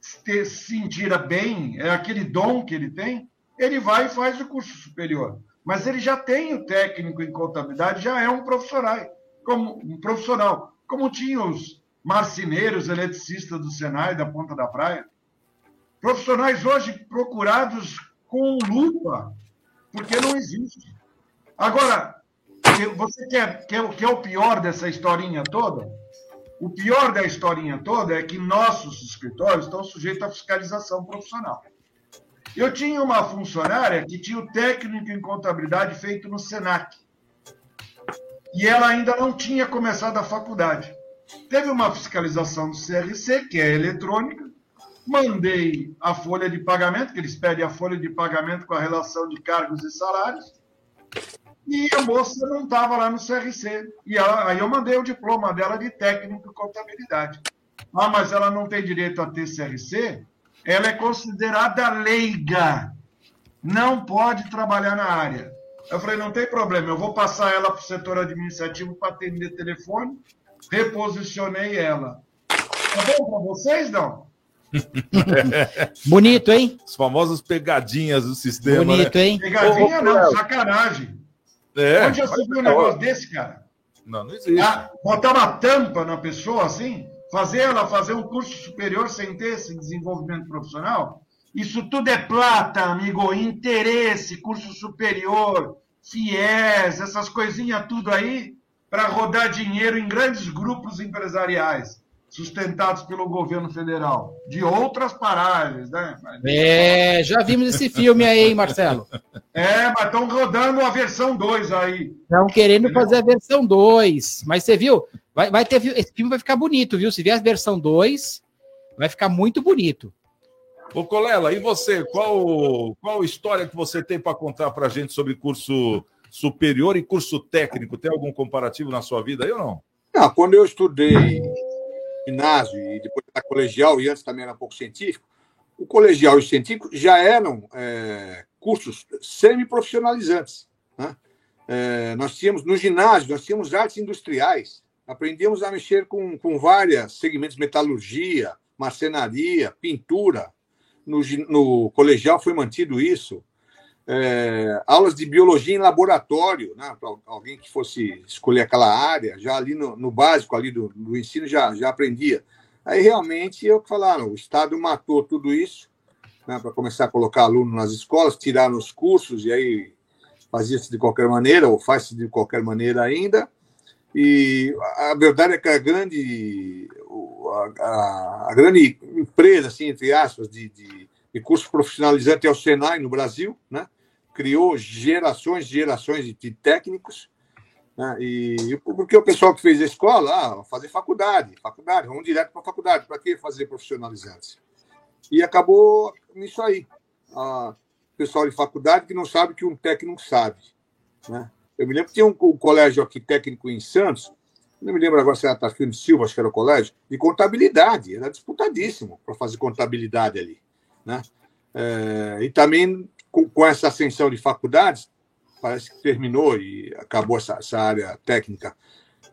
se sentir bem, é aquele dom que ele tem, ele vai e faz o curso superior. Mas ele já tem o técnico em contabilidade, já é um profissional, como um profissional, como tinha os marceneiros, eletricistas do Senai da Ponta da Praia. Profissionais hoje procurados com lupa, porque não existe. Agora, você quer, quer, quer o pior dessa historinha toda? O pior da historinha toda é que nossos escritórios estão sujeitos à fiscalização profissional. Eu tinha uma funcionária que tinha o técnico em contabilidade feito no SENAC. E ela ainda não tinha começado a faculdade. Teve uma fiscalização do CRC, que é eletrônica. Mandei a folha de pagamento, que eles pedem a folha de pagamento com a relação de cargos e salários. E a moça não estava lá no CRC. E ela, aí eu mandei o diploma dela de técnico em contabilidade. Ah, mas ela não tem direito a ter CRC? Ela é considerada leiga, não pode trabalhar na área. Eu falei, não tem problema, eu vou passar ela para o setor administrativo para atender telefone, reposicionei ela. Tá bom para vocês, não? Bonito, hein? As famosas pegadinhas do sistema. Bonito, né? hein? Pegadinha Ô, ô, não, sacanagem. É. Onde já se viu um negócio desse, cara? Não, não existe. Ah, botar uma tampa na pessoa assim, fazer ela fazer um curso superior sem ter esse desenvolvimento profissional, isso tudo é plata, amigo, interesse, curso superior, FIES, essas coisinhas tudo aí, para rodar dinheiro em grandes grupos empresariais, sustentados pelo governo federal, de outras paragens, né? É, já vimos esse filme aí, hein, Marcelo? É, mas estão rodando a versão 2 aí. Estão querendo fazer a versão 2. Mas você viu? Vai, vai ter, esse filme vai ficar bonito, viu? Se vier a versão 2, vai ficar muito bonito. Ô, Colela, e você? Qual, qual história que você tem para contar para a gente sobre curso superior e curso técnico? Tem algum comparativo na sua vida aí ou não? Não, quando eu estudei ginásio e depois na colegial, e antes também era um pouco científico, o colegial e o científico já eram é, cursos semi-profissionalizantes. Né? É, nós tínhamos, no ginásio, nós tínhamos artes industriais, aprendíamos a mexer com, com vários segmentos, metalurgia, marcenaria, pintura. No, no colegial foi mantido isso. É, aulas de biologia em laboratório, né, para alguém que fosse escolher aquela área, já ali no, no básico ali do, do ensino já, já aprendia. Aí realmente que falaram, o Estado matou tudo isso né, para começar a colocar aluno nas escolas, tiraram os cursos e aí fazia-se de qualquer maneira, ou faz-se de qualquer maneira ainda. E a verdade é que a grande, a, a- a grande empresa, assim, entre aspas, de, de, de curso profissionalizante é o Senai no Brasil, né? Criou gerações e gerações de, técnicos, né? e porque o pessoal que fez a escola, ah, fazer faculdade, faculdade, vamos direto para a faculdade, para que fazer profissionalizantes? E acabou nisso aí. Ah, pessoal de faculdade que não sabe que um técnico sabe. Né? Eu me lembro que tinha um, um colégio aqui técnico em Santos, não me lembro agora se era Tarquino de Silva, acho que era o colégio, de contabilidade, era disputadíssimo para fazer contabilidade ali. Né? É, e também com, com essa ascensão de faculdades, parece que terminou e acabou essa, essa área técnica.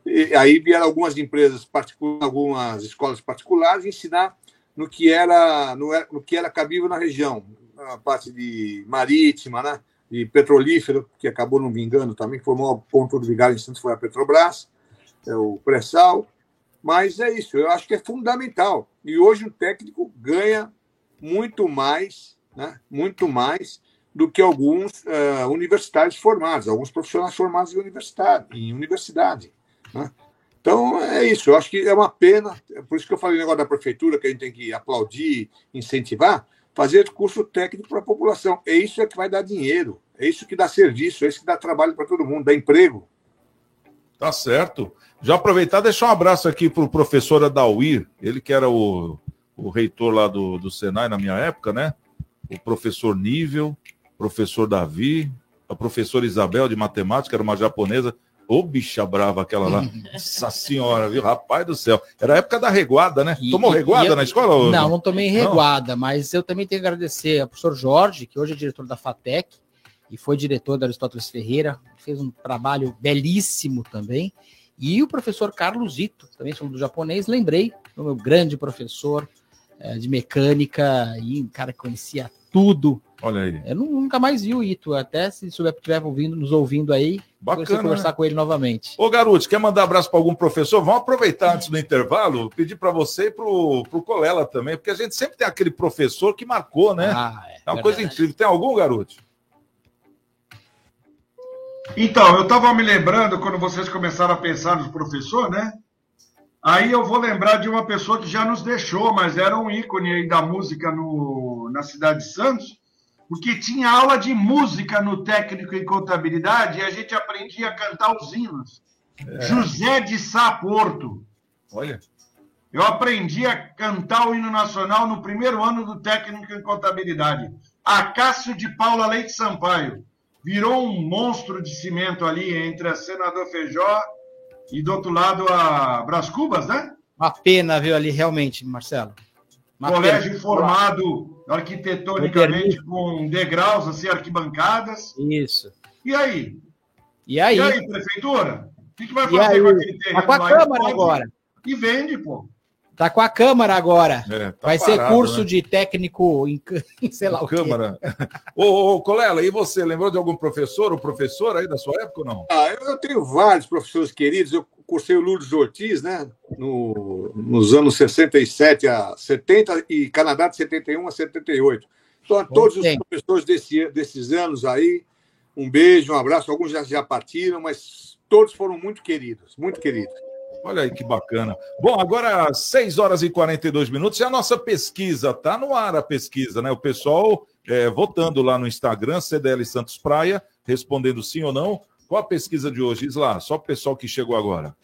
E aí vieram algumas empresas particulares, algumas escolas particulares ensinar no que era no, no que era cabível na região, a parte de marítima, né? de petrolífero, que acabou não vingando também, foi o maior ponto do vigário em Santos, foi a Petrobras, é o pré-sal. Mas é isso, eu acho que é fundamental. E hoje o técnico ganha muito mais, né? muito mais do que alguns eh, universitários formados, alguns profissionais formados em universidade. Em universidade né? Então, é isso. Eu acho que é uma pena, por isso que eu falei o negócio da prefeitura, que a gente tem que aplaudir, incentivar, fazer curso técnico para a população. É isso é que vai dar dinheiro, é isso que dá serviço, é isso que dá trabalho para todo mundo, dá emprego. Tá certo. Já aproveitar deixar um abraço aqui para o professor Adauir, ele que era o, o reitor lá do, do Senai na minha época, né? O professor Nível, professor Davi, a professora Isabel de matemática, era uma japonesa. Ô, bicha brava aquela lá. Nossa senhora, viu? Rapaz do céu. Era a época da reguada, né? Tomou E- reguada e eu- na escola? ô? Não, não tomei Não? reguada, mas eu também tenho que agradecer ao professor Jorge, que hoje é diretor da FATEC e foi diretor da Aristóteles Ferreira, fez um trabalho belíssimo também. E o professor Carlos Ito, também falando do japonês, lembrei do meu grande professor eh, de mecânica e um cara que conhecia tudo. Olha aí. Eu nu- nunca mais vi o Ito, até se estiver estiver ouvindo, nos ouvindo aí, Bacana, conversar né? com ele novamente. Ô, Garoto, quer mandar abraço para algum professor? Vamos aproveitar antes do intervalo, pedir para você e para o Colela também, porque a gente sempre tem aquele professor que marcou, né? Ah, é, uma coisa incrível. Tem algum, Garoto? Então, eu estava me lembrando quando vocês começaram a pensar nos professores, né? Aí eu vou lembrar de uma pessoa que já nos deixou, mas era um ícone aí da música no, na cidade de Santos, porque tinha aula de música no técnico em contabilidade e a gente aprendia a cantar os hinos. José de Sá Porto. Olha. Eu aprendi a cantar o hino nacional no primeiro ano do técnico em contabilidade. Acácio de Paula Leite Sampaio. Virou um monstro de cimento ali entre a Senador Feijó e do outro lado a Brás Cubas, né? Uma pena, viu, ali, realmente, Marcelo. colégio formado arquitetonicamente com degraus, assim, arquibancadas. Isso. E aí? E aí? E aí, prefeitura? O que, que vai fazer com aquele terreno Tá com a lá? Câmara agora. E vende, pô. Tá com a Câmara agora. É, tá Vai ser parado, curso né? de técnico em, sei lá o quê. Câmara. Ô, ô, ô, Colela, e você, lembrou de algum professor ou professora aí da sua época ou não? Ah, eu tenho vários professores queridos. Eu cursei o Lourdes Ortiz, né? No, nos anos 67 a 70 e Canadá de 71 a 78. Então, a todos os tempo. professores desse, desses anos aí, um beijo, um abraço. Alguns já, já partiram, mas todos foram muito queridos, muito queridos. Olha aí que bacana. Bom, agora 6 horas e 42 minutos e a nossa pesquisa, tá no ar a pesquisa, né? O pessoal é, votando lá no Instagram, CDL Santos Praia, respondendo sim ou não. Qual a pesquisa de hoje, Isla? Só o pessoal que chegou agora.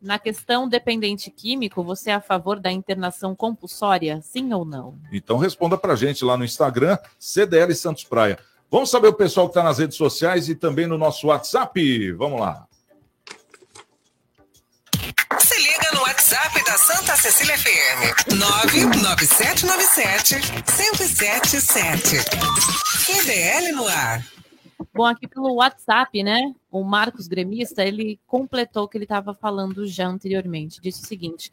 Na questão dependente químico, você é a favor da internação compulsória? Sim ou não? Então responda pra gente lá no Instagram, CDL Santos Praia. Vamos saber o pessoal que está nas redes sociais e também no nosso WhatsApp. Vamos lá. WhatsApp da Santa Cecília FM. 99797 1077. QDL no ar. Bom, aqui pelo WhatsApp, né? O Marcos Gremista, ele completou o que ele estava falando já anteriormente. Disse o seguinte: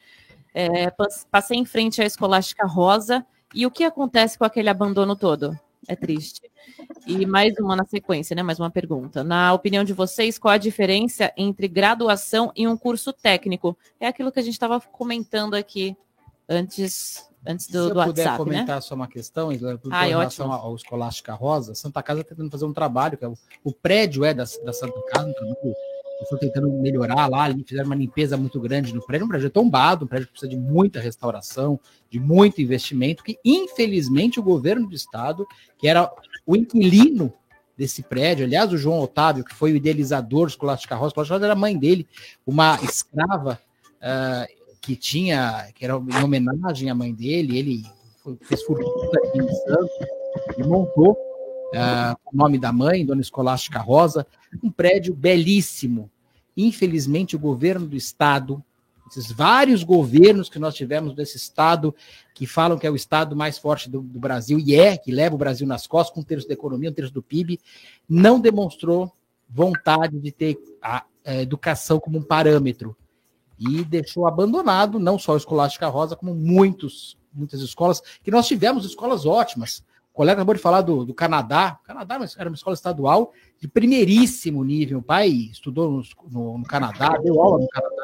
é, pas- passei em frente à escolástica rosa e o que acontece com aquele abandono todo? É triste. E mais uma na sequência, né? Mais uma pergunta. Na opinião de vocês, qual a diferença entre graduação e um curso técnico? É aquilo que a gente estava comentando aqui antes, antes do, Se do eu puder WhatsApp, né? comentar só uma questão, com Ai, relação ao Escolástica Rosa, Santa Casa está tentando fazer um trabalho, que é o, o prédio é da, da Santa Casa, estão tentando melhorar lá, fizeram uma limpeza muito grande no prédio, um prédio tombado, um prédio que precisa de muita restauração, de muito investimento, que infelizmente o governo do estado, que era o inquilino desse prédio, aliás, o João Otávio, que foi o idealizador do Escolástica Rosa, Escolástica era a mãe dele, uma escrava ah, que tinha, que era em homenagem à mãe dele, ele fez fortuna aqui em Santos e montou ah, o nome da mãe, Dona Escolástica Rosa, um prédio belíssimo. Infelizmente, o governo do estado, esses vários governos que nós tivemos desse estado, que falam que é o estado mais forte do, do Brasil, e é, que leva o Brasil nas costas, com um terço da economia, um terço do PIB, não demonstrou vontade de ter a, a educação como um parâmetro e deixou abandonado não só a Escolástica Rosa, como muitos, muitas escolas, que nós tivemos escolas ótimas. O colega acabou de falar do, do Canadá. O Canadá era uma escola estadual de primeiríssimo nível. O pai estudou no, no- no Canadá, deu aula no Canadá.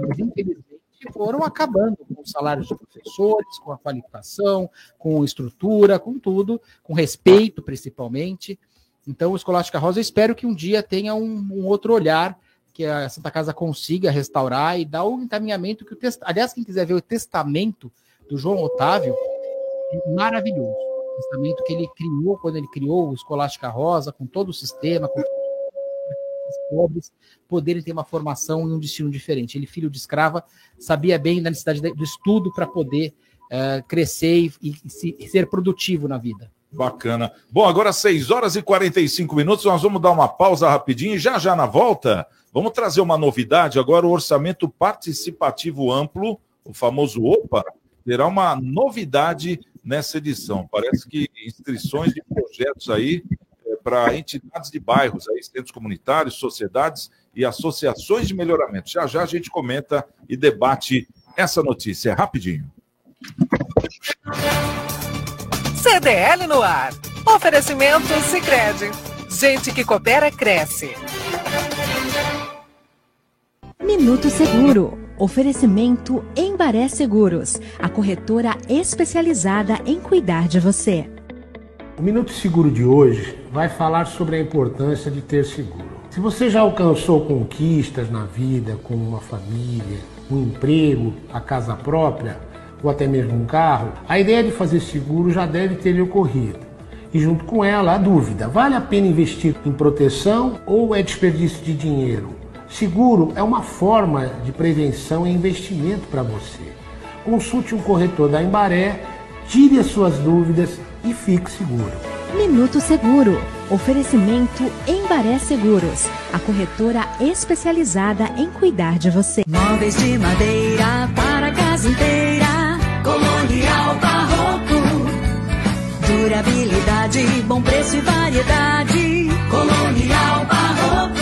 Mas, infelizmente, foram acabando com os salários dos professores, com a qualificação, com estrutura, com tudo, com respeito, principalmente. Então, o Escolástica Rosa, espero que um dia tenha um, um outro olhar, que a Santa Casa consiga restaurar e dar o encaminhamento que o test... Aliás, quem quiser ver o testamento do João Otávio, maravilhoso. O testamento que ele criou quando ele criou o Escolástica Rosa, com todo o sistema, com os pobres poderem ter uma formação e um destino diferente. Ele, filho de escrava, sabia bem da necessidade do estudo para poder eh, crescer e, e se- e ser produtivo na vida. Bacana. Bom, agora 6 horas e 45 minutos, nós vamos dar uma pausa rapidinho e já já na volta, vamos trazer uma novidade. Agora, o orçamento participativo amplo, o famoso OPA, terá uma novidade nessa edição. Parece que inscrições de projetos aí para entidades de bairros, aí, centros comunitários, sociedades e associações de melhoramento. Já já a gente comenta e debate essa notícia. É rapidinho. CDL no ar. Oferecimento Sicredi. Gente que coopera cresce. Minuto Seguro. Oferecimento Embaré Seguros, a corretora especializada em cuidar de você. O Minuto Seguro de hoje vai falar sobre a importância de ter seguro. Se você já alcançou conquistas na vida, como uma família, um emprego, a casa própria ou até mesmo um carro, a ideia de fazer seguro já deve ter ocorrido. E junto com ela, a dúvida: vale a pena investir em proteção ou é desperdício de dinheiro? Seguro é uma forma de prevenção e investimento para você. Consulte um corretor da Embaré, tire as suas dúvidas e fique seguro. Minuto Seguro. Oferecimento Embaré Seguros, a corretora especializada em cuidar de você. Móveis de madeira para a casa inteira, colonial barroco. Durabilidade, bom preço e variedade, colonial barroco.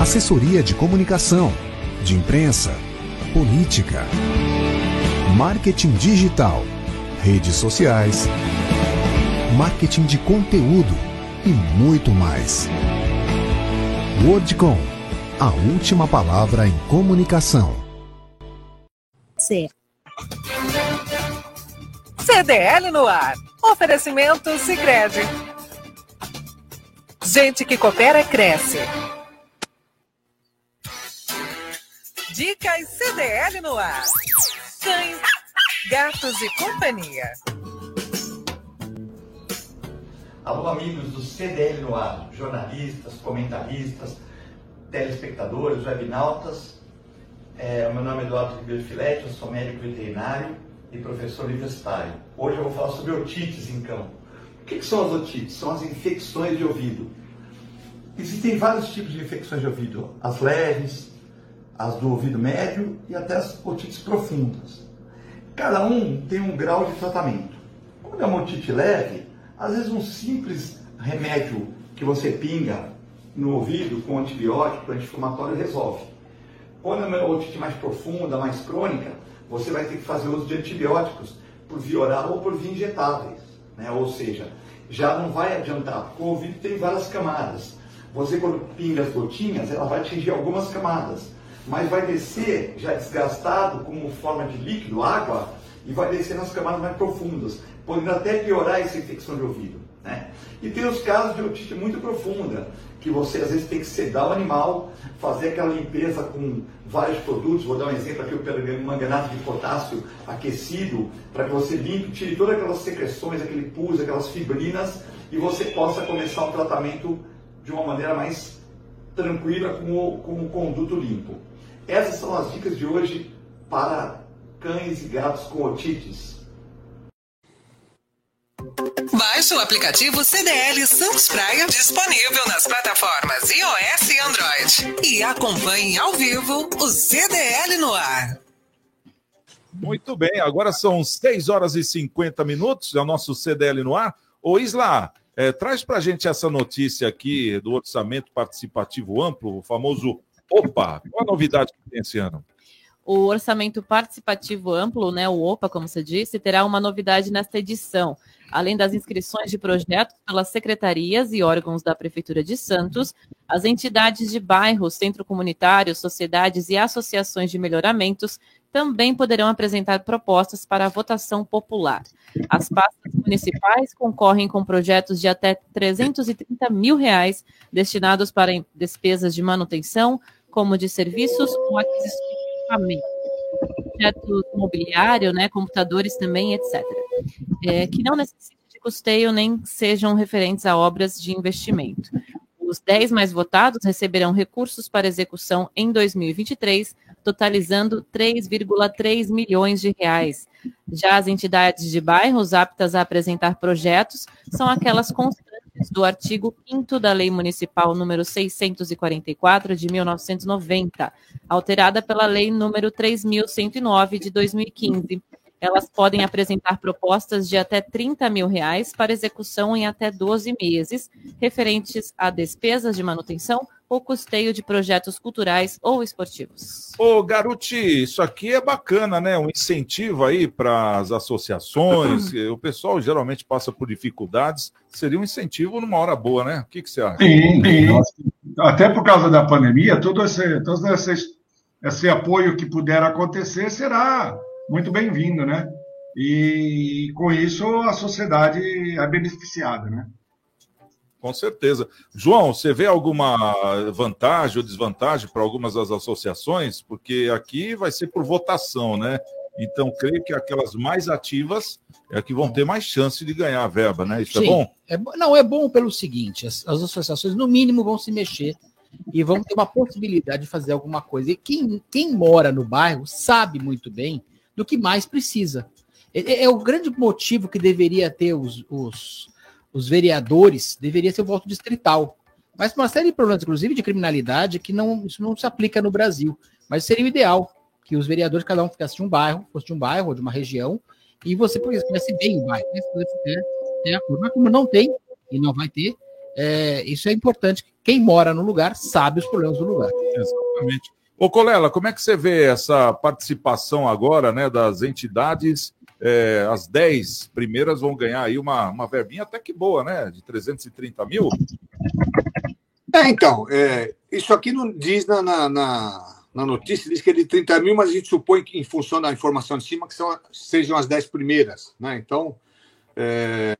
assessoria de comunicação, de imprensa, política, marketing digital, redes sociais, marketing de conteúdo e muito mais. Wordcom, a última palavra em comunicação. Ser. CDL no ar. Oferecimento Sicredi. Gente que coopera cresce. Dicas CDL no ar. Cães, gatos e companhia. Alô, amigos do CDL no ar, jornalistas, comentaristas, telespectadores, webnautas. É, meu nome é Eduardo Ribeiro Filete, eu sou médico veterinário e professor universitário. Hoje eu vou falar sobre otites em cão. O que, que são as otites? São as infecções de ouvido. Existem vários tipos de infecções de ouvido, as leves, as do ouvido médio e até as otites profundas. Cada um tem um grau de tratamento. Quando é uma otite leve, às vezes um simples remédio que você pinga no ouvido com antibiótico, anti-inflamatório resolve. Quando é uma otite mais profunda, mais crônica, você vai ter que fazer uso de antibióticos por via oral ou por via injetáveis. Né? Ou seja, já não vai adiantar, porque o ouvido tem várias camadas. Você, quando pinga as gotinhas, ela vai atingir algumas camadas, mas vai descer já desgastado como forma de líquido, água, e vai descer nas camadas mais profundas, podendo até piorar essa infecção de ouvido. Né? E tem os casos de otite muito profunda, que você às vezes tem que sedar o animal, fazer aquela limpeza com vários produtos. Vou dar um exemplo aqui, o manganato de potássio aquecido, para que você limpe, tire todas aquelas secreções, aquele pus, aquelas fibrinas, e você possa começar um tratamento de uma maneira mais tranquila com o, com o conduto limpo. Essas são as dicas de hoje para cães e gatos com otites. Baixe o aplicativo CDL Santos Praia, disponível nas plataformas iOS e Android. E acompanhe ao vivo o CDL no ar. Muito bem, agora são 6 horas e 50 minutos, é o nosso CDL no ar. Ô Isla, é, traz para a gente essa notícia aqui do orçamento participativo amplo, o famoso OPA. Qual a novidade que tem esse ano? O orçamento participativo amplo, né, o OPA, como você disse, terá uma novidade nesta edição. Além das inscrições de projetos pelas secretarias e órgãos da Prefeitura de Santos, as entidades de bairros, centro comunitário, sociedades e associações de melhoramentos também poderão apresentar propostas para a votação popular. As pastas municipais concorrem com projetos de até 330 mil reais destinados para despesas de manutenção, como de serviços ou aquisição de equipamento projeto imobiliário, né, computadores também, etc. É, que não necessitam de custeio nem sejam referentes a obras de investimento. Os 10 mais votados receberão recursos para execução em 2023, totalizando 3,3 milhões de reais. Já as entidades de bairros aptas a apresentar projetos são aquelas constantes do artigo 5 da Lei Municipal número 644 de 1990, alterada pela Lei número 3109 de 2015. Elas podem apresentar propostas de até 30 mil reais para execução em até 12 meses, referentes a despesas de manutenção ou custeio de projetos culturais ou esportivos. Ô, Garuti, isso aqui é bacana, né? Um incentivo aí para as associações. o pessoal geralmente passa por dificuldades. Seria um incentivo numa hora boa, né? O que, que você acha? Sim, sim. Até por causa da pandemia, todo esse, todo esse, esse apoio que puder acontecer será muito bem-vindo, né? E com isso a sociedade é beneficiada, né? Com certeza. João, você vê alguma vantagem ou desvantagem para algumas das associações? Porque aqui vai ser por votação, né? Então, creio que aquelas mais ativas é que vão ter mais chance de ganhar a verba, né? Isso Sim, é bom? é não, é bom pelo seguinte: as, as associações, no mínimo, vão se mexer e vão ter uma possibilidade de fazer alguma coisa. E quem, quem mora no bairro sabe muito bem do que mais precisa. É, é- é o grande motivo que deveria ter os, os, os vereadores, deveria ser o voto distrital. Mas uma série de problemas, inclusive de criminalidade, que não, isso não se aplica no Brasil. Mas seria o ideal que os vereadores, cada um ficasse de um bairro, fosse de um bairro ou de uma região, e você conhece bem o bairro, né? Puder ter acordo. Mas como não tem, e não vai ter, é, isso é importante. Quem mora no lugar sabe os problemas do lugar. Exatamente. Ô, Colela, como é que você vê essa participação agora né, das entidades? É, as 10 primeiras vão ganhar aí uma, uma verbinha até que boa, né? De 330 mil. É, então, é, isso aqui não diz na, na, na- na notícia, diz que é de 30 mil, mas a gente supõe que, em função da informação de cima, que são, sejam as 10 primeiras, né? Então, é,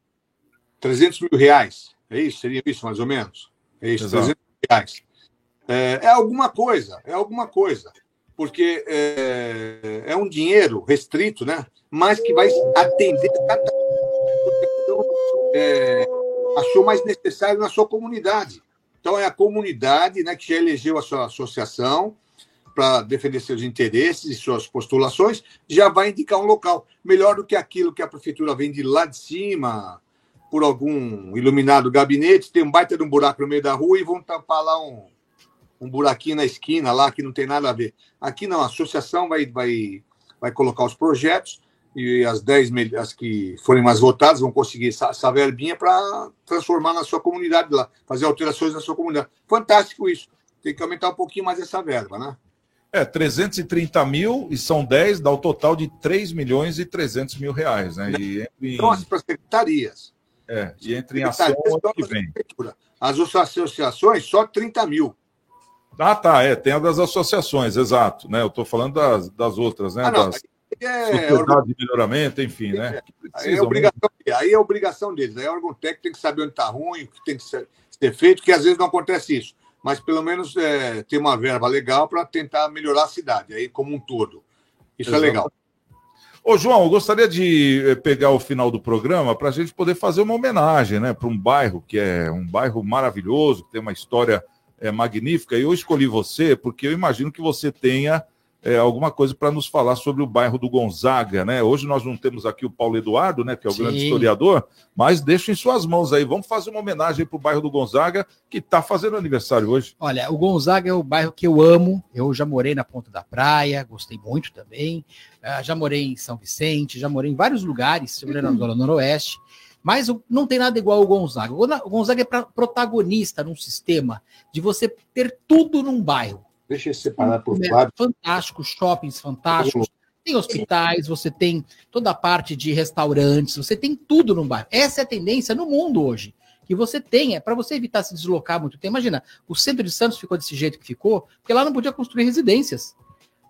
300 mil reais, é isso? Seria isso, mais ou menos? É isso, Exato. 300 mil reais. É, é alguma coisa, é alguma coisa, porque é, é um dinheiro restrito, né? Mas que vai atender cada é, achou mais necessário na sua comunidade. Então, é a comunidade né, que já elegeu a sua associação para defender seus interesses e suas postulações, já vai indicar um local. Melhor do que aquilo que a prefeitura vem de lá de cima, por algum iluminado gabinete, tem um baita de um buraco no meio da rua e vão tapar lá um, um buraquinho na esquina lá que não tem nada a ver. Aqui não, a associação vai, vai, vai colocar os projetos e as 10 mil- as que forem mais votadas vão conseguir essa, essa verbinha para transformar na sua comunidade lá, fazer alterações na sua comunidade. Fantástico isso. Tem que aumentar um pouquinho mais essa verba, né? É, 330 mil e são 10, dá o total de 3 milhões e 300 mil reais, né? E entre, Então, as para secretarias. é, e entre em ação que vem. As associações, só 30 mil. Ah, tá, é, tem a das associações, exato, né? Eu estou falando das, das outras, né? Ah, não, das É, sociedades de melhoramento, enfim, né? Que Aí é, obrigação, aí é obrigação deles. Aí o órgão técnico tem que saber onde está ruim, o que tem que ser, ser feito, que às vezes não acontece isso. Mas pelo menos é, ter uma verba legal para tentar melhorar a cidade, aí como um todo. Isso Exato. é legal. Ô, João, eu gostaria de eh, pegar o final do programa para a gente poder fazer uma homenagem né, para um bairro que é um bairro maravilhoso, que tem uma história eh, magnífica. E eu escolhi você porque eu imagino que você tenha eh, alguma coisa para nos falar sobre o bairro do Gonzaga. Né? Hoje nós não temos aqui o Paulo Eduardo, né, que é o Sim. grande historiador, mas deixa em suas mãos aí. Vamos fazer uma homenagem para o bairro do Gonzaga, que está fazendo aniversário hoje. Olha, o Gonzaga é o bairro que eu amo. Eu já morei na Ponta da Praia, gostei muito também. Ah, já morei em São Vicente, já morei em vários lugares, morei na Zona Noroeste. Mas não tem nada igual ao Gonzaga. O Gonzaga é pra- protagonista num sistema de você ter tudo num bairro. Deixa eu separar por Comércio Flávio. Fantásticos, shoppings fantásticos. Tem hospitais, você tem toda a parte de restaurantes, você tem tudo num bairro. Essa é a tendência no mundo hoje. Que você tenha, para você evitar se deslocar muito tempo. Imagina, o centro de Santos ficou desse jeito que ficou, porque lá não podia construir residências.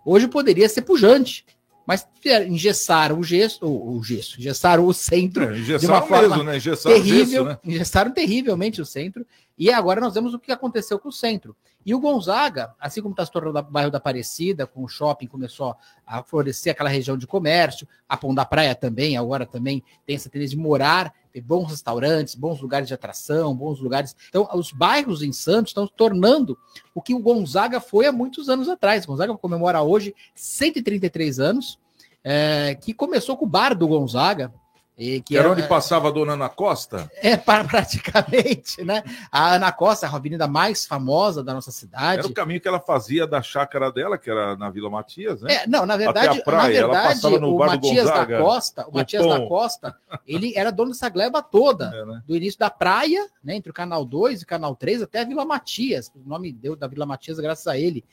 Hoje poderia ser pujante. Mas engessaram o gesso, o, o gesso, engessaram o centro É, de engessaram uma forma mesmo, né? Engessaram o terrível, gesso, né? engessaram terrivelmente o centro. E agora nós vemos o que aconteceu com o centro. E o Gonzaga, assim como está se tornando o bairro da Aparecida, com o shopping começou a florescer aquela região de comércio, a Pão da Praia também, agora também tem essa tendência de morar, ter bons restaurantes, bons lugares de atração, bons lugares. Então, os bairros em Santos estão se tornando o que o Gonzaga foi há muitos anos atrás. O Gonzaga comemora hoje 133 anos, é, que começou com o bar do Gonzaga. E Que era onde passava a dona Ana Costa? é, praticamente, né? A Ana Costa, a avenida mais famosa da nossa cidade. Era o caminho que ela fazia da chácara dela, que era na Vila Matias, né? É, não, na verdade, Até a praia. na ela verdade passava no o bar Matias Gonzaga, da Costa, o Matias da. Costa, ele era dono dessa gleba toda, É, né? do início da praia, né, entre o Canal 2 e o Canal 3, até a Vila Matias. O nome deu da Vila Matias graças a ele.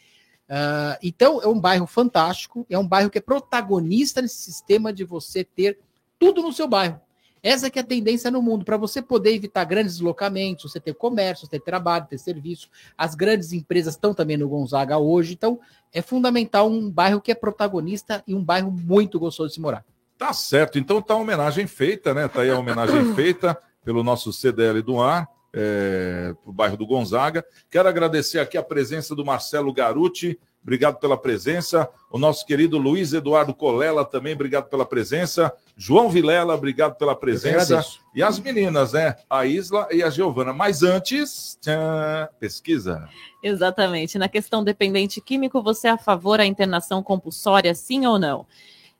Ah, então, é um bairro fantástico, é um bairro que é protagonista nesse sistema de você ter tudo no seu bairro. Essa que é a tendência no mundo, para você poder evitar grandes deslocamentos, você ter comércio, você ter trabalho, ter serviço. As grandes empresas estão também no Gonzaga hoje, então é fundamental um bairro que é protagonista e um bairro muito gostoso de se morar. Tá certo, então tá a homenagem feita, né? Tá aí a homenagem feita pelo nosso CDL do ar, é, pro bairro do Gonzaga. Quero agradecer aqui a presença do Marcelo Garuti, obrigado pela presença. O nosso querido Luiz Eduardo Colela também, obrigado pela presença. João Vilela, obrigado pela presença. E as meninas, né? A Isla e a Giovana. Mas antes, tchan, pesquisa. Exatamente. Na questão dependente químico, você é a favor da internação compulsória, sim ou não?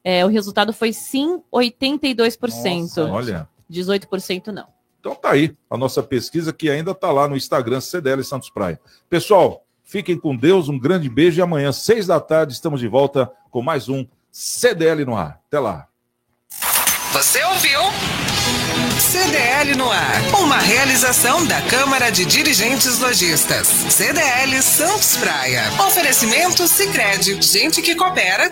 É, o resultado foi sim, 82%. Nossa, olha. 18% não. Então tá aí a nossa pesquisa que ainda tá lá no Instagram CDL Santos Praia. Pessoal, fiquem com Deus, um grande beijo e amanhã, seis da tarde, estamos de volta com mais um CDL no ar. Até lá. Você ouviu? CDL no ar. Uma realização da Câmara de Dirigentes Lojistas. CDL Santos Praia. Oferecimento Sicredi. Gente que coopera